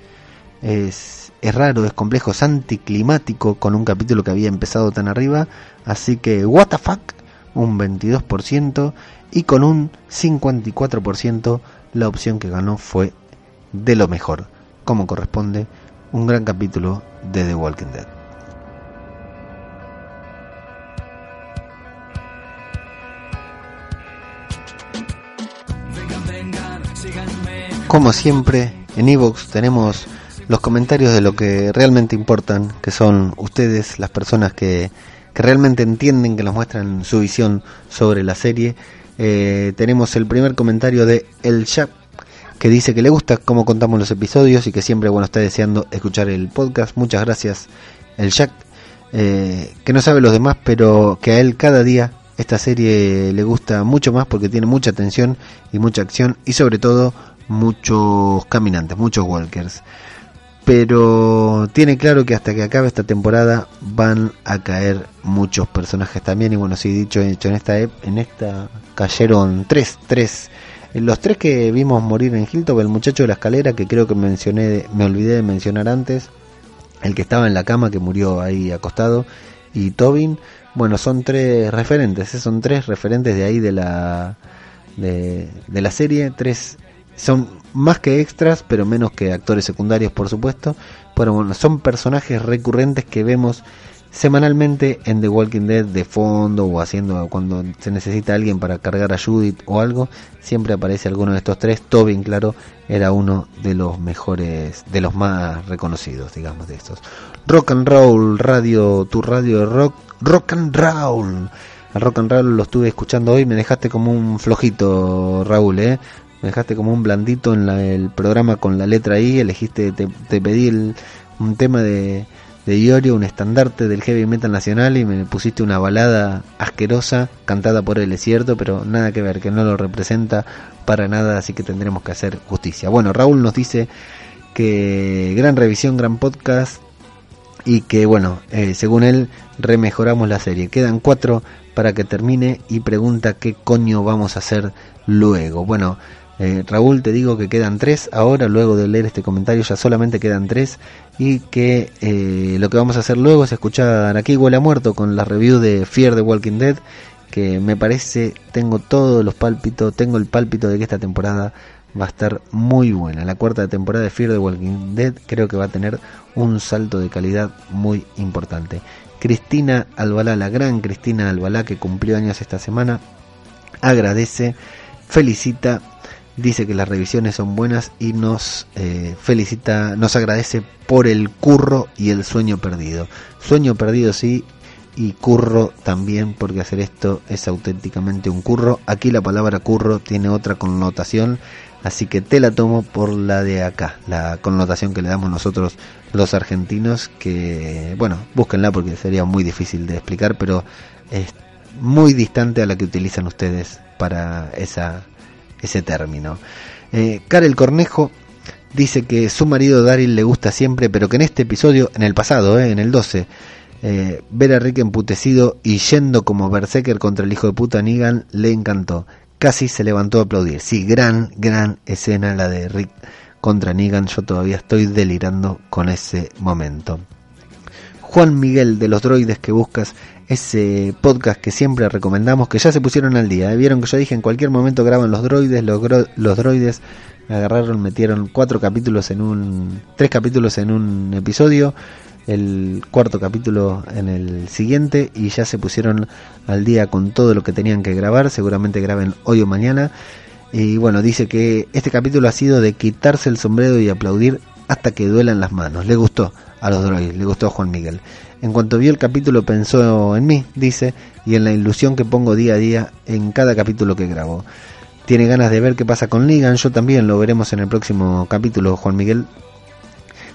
es, es raro, es complejo, es anticlimático con un capítulo que había empezado tan arriba, así que What the fuck un 22% y con un 54% la opción que ganó fue de lo mejor, como corresponde un gran capítulo de The Walking Dead. Como siempre, en Evox tenemos los comentarios de lo que realmente importan, que son ustedes, las personas que que realmente entienden, que nos muestran su visión sobre la serie. Eh, tenemos el primer comentario de El Jack, que dice que le gusta cómo contamos los episodios y que siempre bueno está deseando escuchar el podcast. Muchas gracias, El Jack. Eh, que no sabe los demás, pero que a él cada día esta serie le gusta mucho más porque tiene mucha tensión y mucha acción y sobre todo muchos caminantes, muchos walkers pero tiene claro que hasta que acabe esta temporada van a caer muchos personajes también y bueno sí dicho hecho en esta en esta cayeron tres tres los tres que vimos morir en Hilltop el muchacho de la escalera que creo que mencioné me olvidé de mencionar antes el que estaba en la cama que murió ahí acostado y Tobin bueno son tres referentes ¿eh? son tres referentes de ahí de la de, de la serie tres son más que extras, pero menos que actores secundarios, por supuesto. Pero bueno, son personajes recurrentes que vemos semanalmente en The Walking Dead de fondo o haciendo cuando se necesita alguien para cargar a Judith o algo, siempre aparece alguno de estos tres. Tobin, claro, era uno de los mejores, de los más reconocidos, digamos, de estos. Rock and Roll, radio, tu radio de rock, Rock and Roll. Al Rock and Roll lo estuve escuchando hoy, me dejaste como un flojito, Raúl, ¿eh? Me dejaste como un blandito en el programa con la letra I, elegiste, te, pedí un tema de, de Iorio, un estandarte del heavy metal nacional y me pusiste una balada asquerosa cantada por él, es cierto, pero nada que ver, que no lo representa para nada, así que tendremos que hacer justicia. Bueno, Raúl nos dice que gran revisión, gran podcast, y que bueno, eh, según él remejoramos la serie. Quedan cuatro para que termine y pregunta qué coño vamos a hacer luego. Bueno, eh, Raúl, te digo que quedan tres ahora, luego de leer este comentario ya solamente quedan tres y que eh, lo que vamos a hacer luego es escuchar aquí Huele a Muerto con la review de Fear the Walking Dead que me parece, tengo todos los pálpitos, tengo el pálpito de que esta temporada va a estar muy buena. La cuarta temporada de Fear the Walking Dead creo que va a tener un salto de calidad muy importante. Cristina Albalá, la gran Cristina Albalá que cumplió años esta semana, agradece, felicita, dice que las revisiones son buenas y nos eh, felicita, nos agradece por el curro y el sueño perdido. Sueño perdido sí, y curro también, porque hacer esto es auténticamente un curro. Aquí la palabra curro tiene otra connotación, así que te la tomo por la de acá, la connotación que le damos nosotros los argentinos, que bueno, búsquenla porque sería muy difícil de explicar, pero es muy distante a la que utilizan ustedes para esa, ese término. Eh, Karel Cornejo dice que su marido Daryl le gusta siempre, pero que en este episodio, en el pasado, eh, en el 12, eh, ver a Rick emputecido y yendo como berserker contra el hijo de puta Negan le encantó. Casi se levantó a aplaudir. Sí, gran, gran escena la de Rick contra Negan. Yo todavía estoy delirando con ese momento. Juan Miguel de los droides que buscas, ese podcast que siempre recomendamos, que ya se pusieron al día. ¿eh? Vieron que yo dije en cualquier momento graban los droides, los, los droides agarraron, metieron cuatro capítulos en un, tres capítulos en un episodio el cuarto capítulo en el siguiente y ya se pusieron al día con todo lo que tenían que grabar, seguramente graben hoy o mañana. Y bueno, dice que este capítulo ha sido de quitarse el sombrero y aplaudir hasta que duelan las manos. Le gustó a los droids, le gustó a Juan Miguel. En cuanto vio el capítulo pensó en mí, dice, y en la ilusión que pongo día a día en cada capítulo que grabo. Tiene ganas de ver qué pasa con Ligan, yo también lo veremos en el próximo capítulo, Juan Miguel,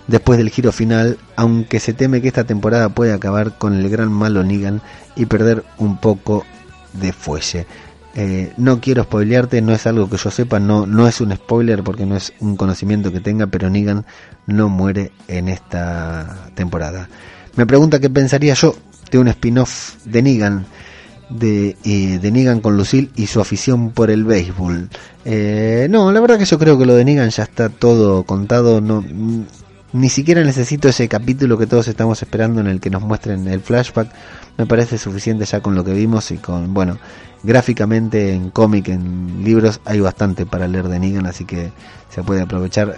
después del giro final, aunque se teme que esta temporada puede acabar con el gran malo Negan y perder un poco de fuelle. Eh, no quiero spoilearte, no es algo que yo sepa, no, no es un spoiler porque no es un conocimiento que tenga, pero Negan no muere en esta temporada. Me pregunta qué pensaría yo de un spin-off de Negan, de, eh, de Negan con Lucille y su afición por el béisbol. Eh, no, la verdad que yo creo que lo de Negan ya está todo contado, no ni siquiera necesito ese capítulo que todos estamos esperando en el que nos muestren el flashback. Me parece suficiente ya con lo que vimos y con, bueno, gráficamente en cómic, en libros, hay bastante para leer de Negan, así que se puede aprovechar.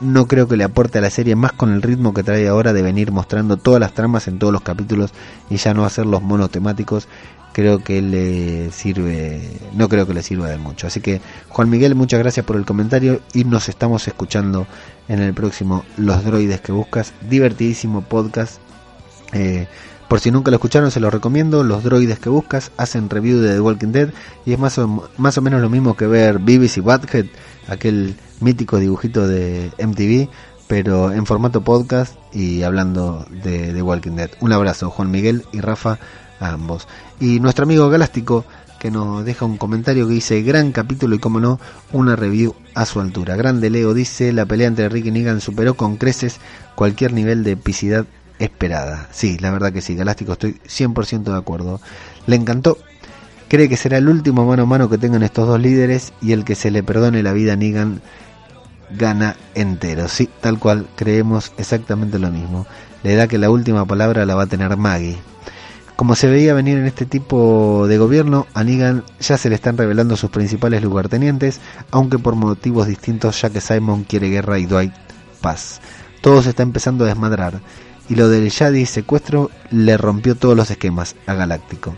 No creo que le aporte a la serie más con el ritmo que trae ahora de venir mostrando todas las tramas en todos los capítulos y ya no hacer los monotemáticos creo que le sirve, no creo que le sirva de mucho. Así que Juan Miguel, muchas gracias por el comentario y nos estamos escuchando en el próximo Los Droides que Buscas, divertidísimo podcast. Eh, por si nunca lo escucharon, se lo recomiendo. Los droides que buscas hacen review de The Walking Dead y es más o, más o menos lo mismo que ver y Butthead, aquel mítico dibujito de MTV, pero en formato podcast y hablando de The Walking Dead. Un abrazo, Juan Miguel y Rafa ambos. Y nuestro amigo Galáctico que nos deja un comentario que dice gran capítulo y como no, una review a su altura. Grande Leo dice, la pelea entre Rick y Negan superó con creces cualquier nivel de epicidad esperada. Sí, la verdad que sí, Galáctico estoy 100% de acuerdo. Le encantó, cree que será el último mano a mano que tengan estos dos líderes y el que se le perdone la vida a Negan gana entero. Sí, tal cual, creemos exactamente lo mismo. Le da que la última palabra la va a tener Maggie. Como se veía venir en este tipo de gobierno, a Negan ya se le están revelando sus principales lugartenientes, aunque por motivos distintos ya que Simon quiere guerra y Dwight paz. Todo se está empezando a desmadrar, y lo del Yadi secuestro le rompió todos los esquemas a Galáctico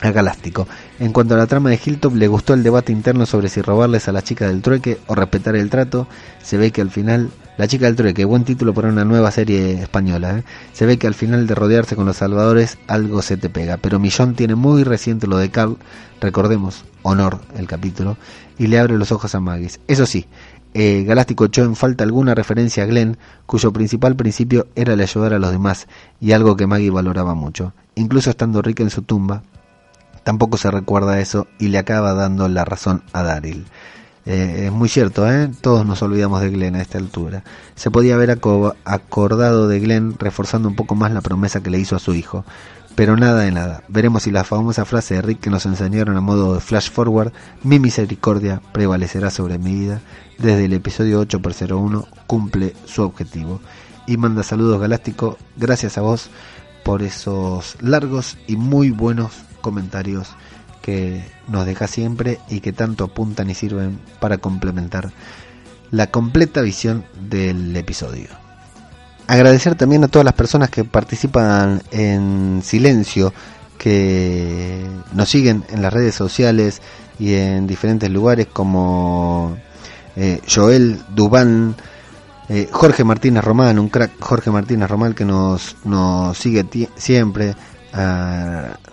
a Galáctico. En cuanto a la trama de Hilltop, le gustó el debate interno sobre si robarles a la chica del trueque o respetar el trato. Se ve que al final, la chica del trueque, buen título para una nueva serie española. ¿eh? Se ve que al final de rodearse con los salvadores, algo se te pega. Pero Millón tiene muy reciente lo de Carl, recordemos, honor el capítulo, y le abre los ojos a Magis. Eso sí, eh, Galáctico echó en falta alguna referencia a Glenn, cuyo principal principio era el ayudar a los demás, y algo que Maggie valoraba mucho. Incluso estando rica en su tumba, tampoco se recuerda eso y le acaba dando la razón a Daryl. Eh, es muy cierto, ¿eh? todos nos olvidamos de Glenn a esta altura. Se podía haber acordado de Glenn reforzando un poco más la promesa que le hizo a su hijo. Pero nada de nada. Veremos si la famosa frase de Rick que nos enseñaron a modo de flash forward, mi misericordia prevalecerá sobre mi vida, desde el episodio 8 por 01 cumple su objetivo. Y manda saludos galáctico, gracias a vos por esos largos y muy buenos comentarios que nos deja siempre y que tanto apuntan y sirven para complementar la completa visión del episodio. Agradecer también a todas las personas que participan en silencio, que nos siguen en las redes sociales y en diferentes lugares como eh, Joel Dubán, eh, Jorge Martínez Román, un crack Jorge Martínez Román que nos, nos sigue siempre,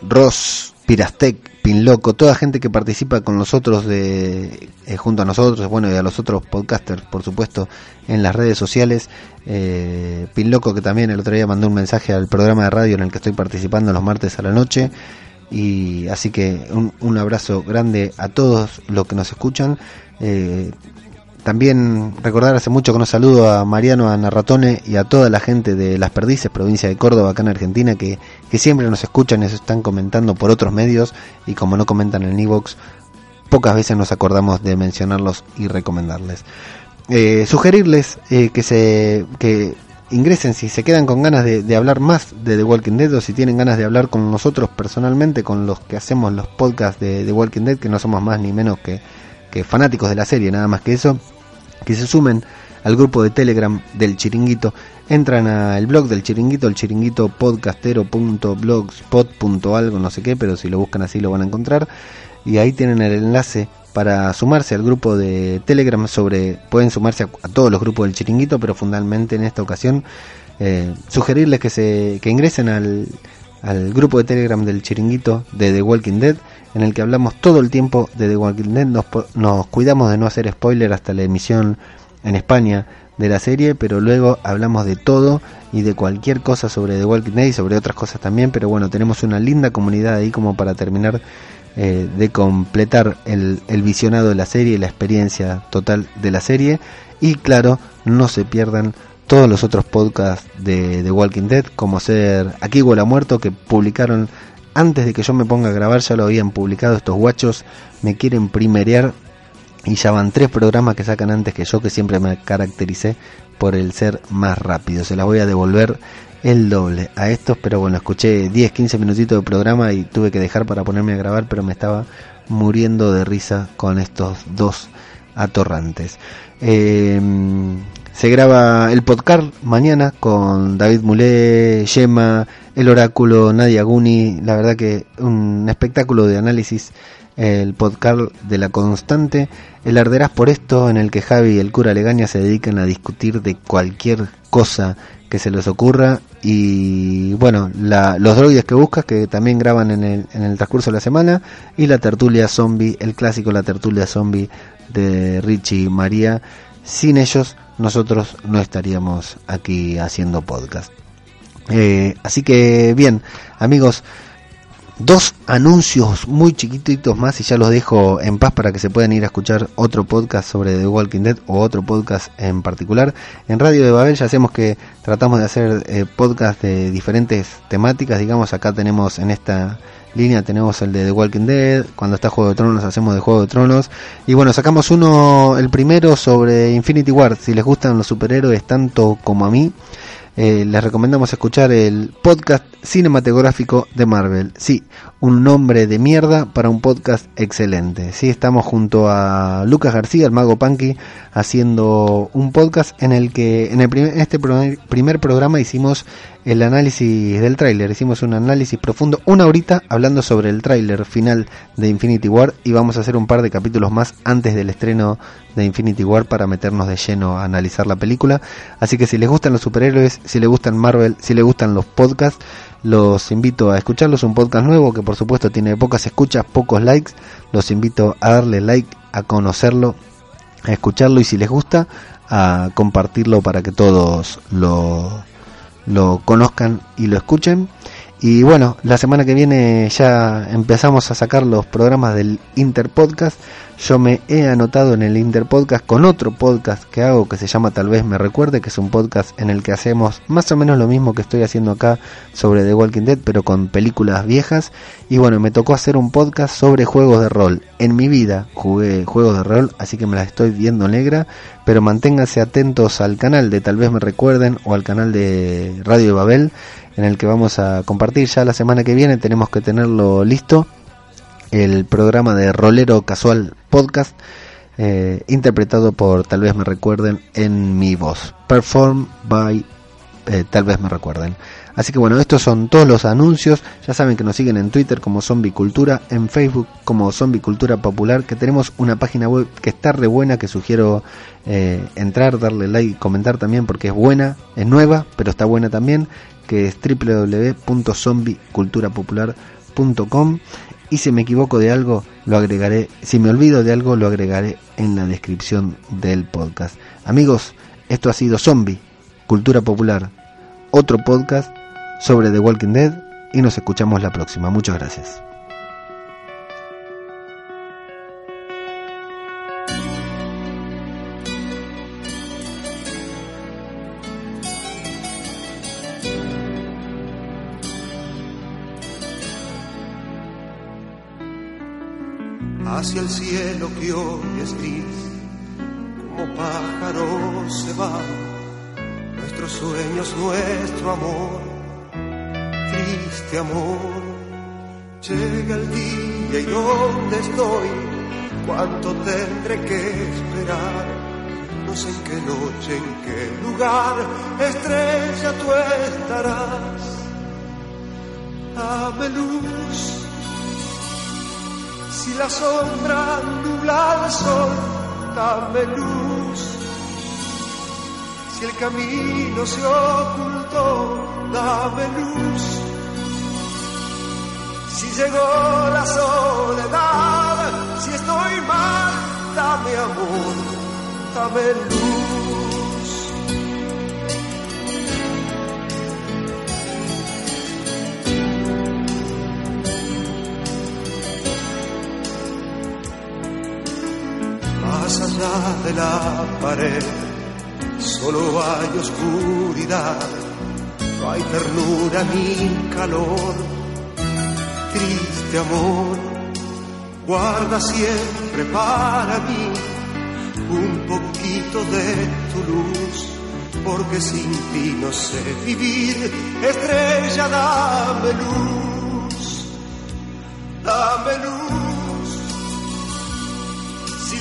Ross Pirastec, Pinloco, toda gente que participa con nosotros de, eh, junto a nosotros, bueno, y a los otros podcasters, por supuesto, en las redes sociales. Eh, Pinloco, que también el otro día mandó un mensaje al programa de radio en el que estoy participando los martes a la noche. Y así que un, un abrazo grande a todos los que nos escuchan. Eh, también recordar hace mucho que nos saludo a Mariano, a Narratone y a toda la gente de Las Perdices, provincia de Córdoba, acá en Argentina, que, siempre nos escuchan y se están comentando por otros medios y como no comentan en Evox, pocas veces nos acordamos de mencionarlos y recomendarles. Eh, sugerirles eh, que se que ingresen si se quedan con ganas de, hablar más de The Walking Dead o si tienen ganas de hablar con nosotros personalmente, con los que hacemos los podcasts de The Walking Dead, que no somos más ni menos que, que fanáticos de la serie, nada más que eso que se sumen al grupo de Telegram del Chiringuito. Entran al blog del Chiringuito, el chiringuito podcastero.blogspot.algo, no sé qué, pero si lo buscan así lo van a encontrar. Y ahí tienen el enlace para sumarse al grupo de Telegram sobre, pueden sumarse a, todos los grupos del Chiringuito, pero fundamentalmente en esta ocasión eh, sugerirles que se que ingresen al, al grupo de Telegram del Chiringuito de The Walking Dead en el que hablamos todo el tiempo de The Walking Dead. Nos, cuidamos de no hacer spoiler hasta la emisión en España de la serie, pero luego hablamos de todo y de cualquier cosa sobre The Walking Dead y sobre otras cosas también. Pero bueno, tenemos una linda comunidad ahí como para terminar eh, de completar el, visionado de la serie y la experiencia total de la serie. Y claro, no se pierdan todos los otros podcasts de The Walking Dead, como ser Aquí huele muerto, que publicaron antes de que yo me ponga a grabar ya lo habían publicado estos guachos, me quieren primerear y ya van tres programas que sacan antes que yo, que siempre me caractericé por el ser más rápido. Se las voy a devolver el doble a estos, pero bueno, escuché 10, 15 minutitos de programa y tuve que dejar para ponerme a grabar, pero me estaba muriendo de risa con estos dos atorrantes. Eh, se graba el podcast mañana con David Mulé, Yema, El Oráculo, Nadia Guni. La verdad que un espectáculo de análisis. El podcast de la constante. El Arderás por esto, en el que Javi y el cura Legaña se dedican a discutir de cualquier cosa que se les ocurra. Y bueno, los droides que buscas, que también graban en el, en el transcurso de la semana. Y la tertulia zombie, el clásico La tertulia zombie de Richie y María. Sin ellos nosotros no estaríamos aquí haciendo podcast. Eh, así que bien, amigos, dos anuncios muy chiquititos más y ya los dejo en paz para que se puedan ir a escuchar otro podcast sobre The Walking Dead o otro podcast en particular. En Radio de Babel ya hacemos que tratamos de hacer eh, podcast de diferentes temáticas, digamos, acá tenemos en esta línea tenemos el de The Walking Dead, cuando está Juego de Tronos hacemos de Juego de Tronos. Y bueno, sacamos uno, el primero sobre Infinity War, si les gustan los superhéroes tanto como a mí. Eh, les recomendamos escuchar el podcast cinematográfico de Marvel. Sí, un nombre de mierda para un podcast excelente. Sí, estamos junto a Lucas García, el mago Punky, haciendo un podcast en el que en, el este primer programa hicimos el análisis del tráiler. Hicimos un análisis profundo, una horita hablando sobre el tráiler final de Infinity War y vamos a hacer un par de capítulos más antes del estreno de Infinity War para meternos de lleno a analizar la película. Así que si les gustan los superhéroes, si les gustan Marvel, si les gustan los podcasts, los invito a escucharlos. Un podcast nuevo que por supuesto tiene pocas escuchas, pocos likes. Los invito a darle like, a conocerlo, a escucharlo y si les gusta, a compartirlo para que todos lo lo conozcan y lo escuchen. Y bueno, la semana que viene ya empezamos a sacar los programas del Interpodcast. Yo me he anotado en el Interpodcast con otro podcast que hago que se llama Tal vez me recuerde, que es un podcast en el que hacemos más o menos lo mismo que estoy haciendo acá sobre The Walking Dead, pero con películas viejas. Y bueno, me tocó hacer un podcast sobre juegos de rol. En mi vida jugué juegos de rol, así que me la estoy viendo negra, pero manténganse atentos al canal de Tal vez me recuerden o al canal de Radio Babel en el que vamos a compartir ya la semana que viene. Tenemos que tenerlo listo. El programa de Rolero Casual Podcast, eh, interpretado por Tal vez me recuerden en mi voz. Perform by eh, Tal vez me recuerden. Así que bueno, estos son todos los anuncios. Ya saben que nos siguen en Twitter como Zombie Cultura, en Facebook como Zombie Cultura Popular, que tenemos una página web que está re buena, que sugiero eh, entrar, darle like y comentar también porque es buena, es nueva, pero está buena también, que es www.zombieculturapopular.com y si me equivoco de algo lo agregaré, si me olvido de algo lo agregaré en la descripción del podcast. Amigos, esto ha sido Zombie, Cultura Popular, otro podcast sobre The Walking Dead y nos escuchamos la próxima. Muchas gracias. Hacia el cielo que hoy es gris, como pájaros se van, nuestros sueños, nuestro amor, triste amor. Llega el día y dónde estoy, cuánto tendré que esperar, no sé en qué noche, en qué lugar, estrella tú estarás, dame luz si la sombra nubla el sol, dame luz. Si el camino se ocultó, dame luz. Si llegó la soledad, si estoy mal, dame amor, dame luz. Más allá de la pared, solo hay oscuridad, no hay ternura ni calor, triste amor, guarda siempre para mí un poquito de tu luz, porque sin ti no sé vivir, estrella dame luz, dame luz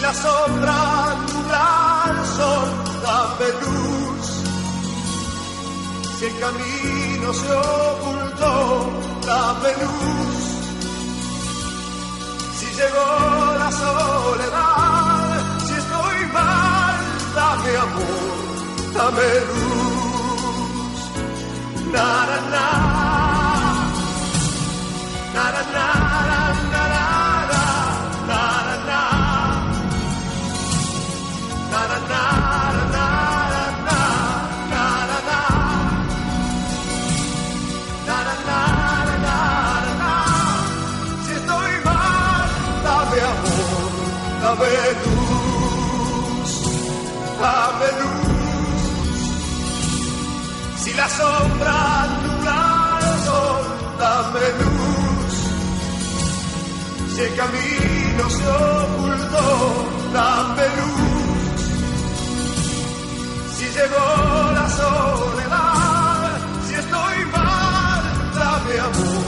la sombra nubla el sol, dame luz. Si el camino se ocultó, dame luz. Si llegó la soledad, si estoy mal, dame amor, dame luz. Nara, nara, nara, la sombra anula el sol, dame luz. Si el camino se ocultó, dame luz. Si llegó la soledad, si estoy mal, dame amor.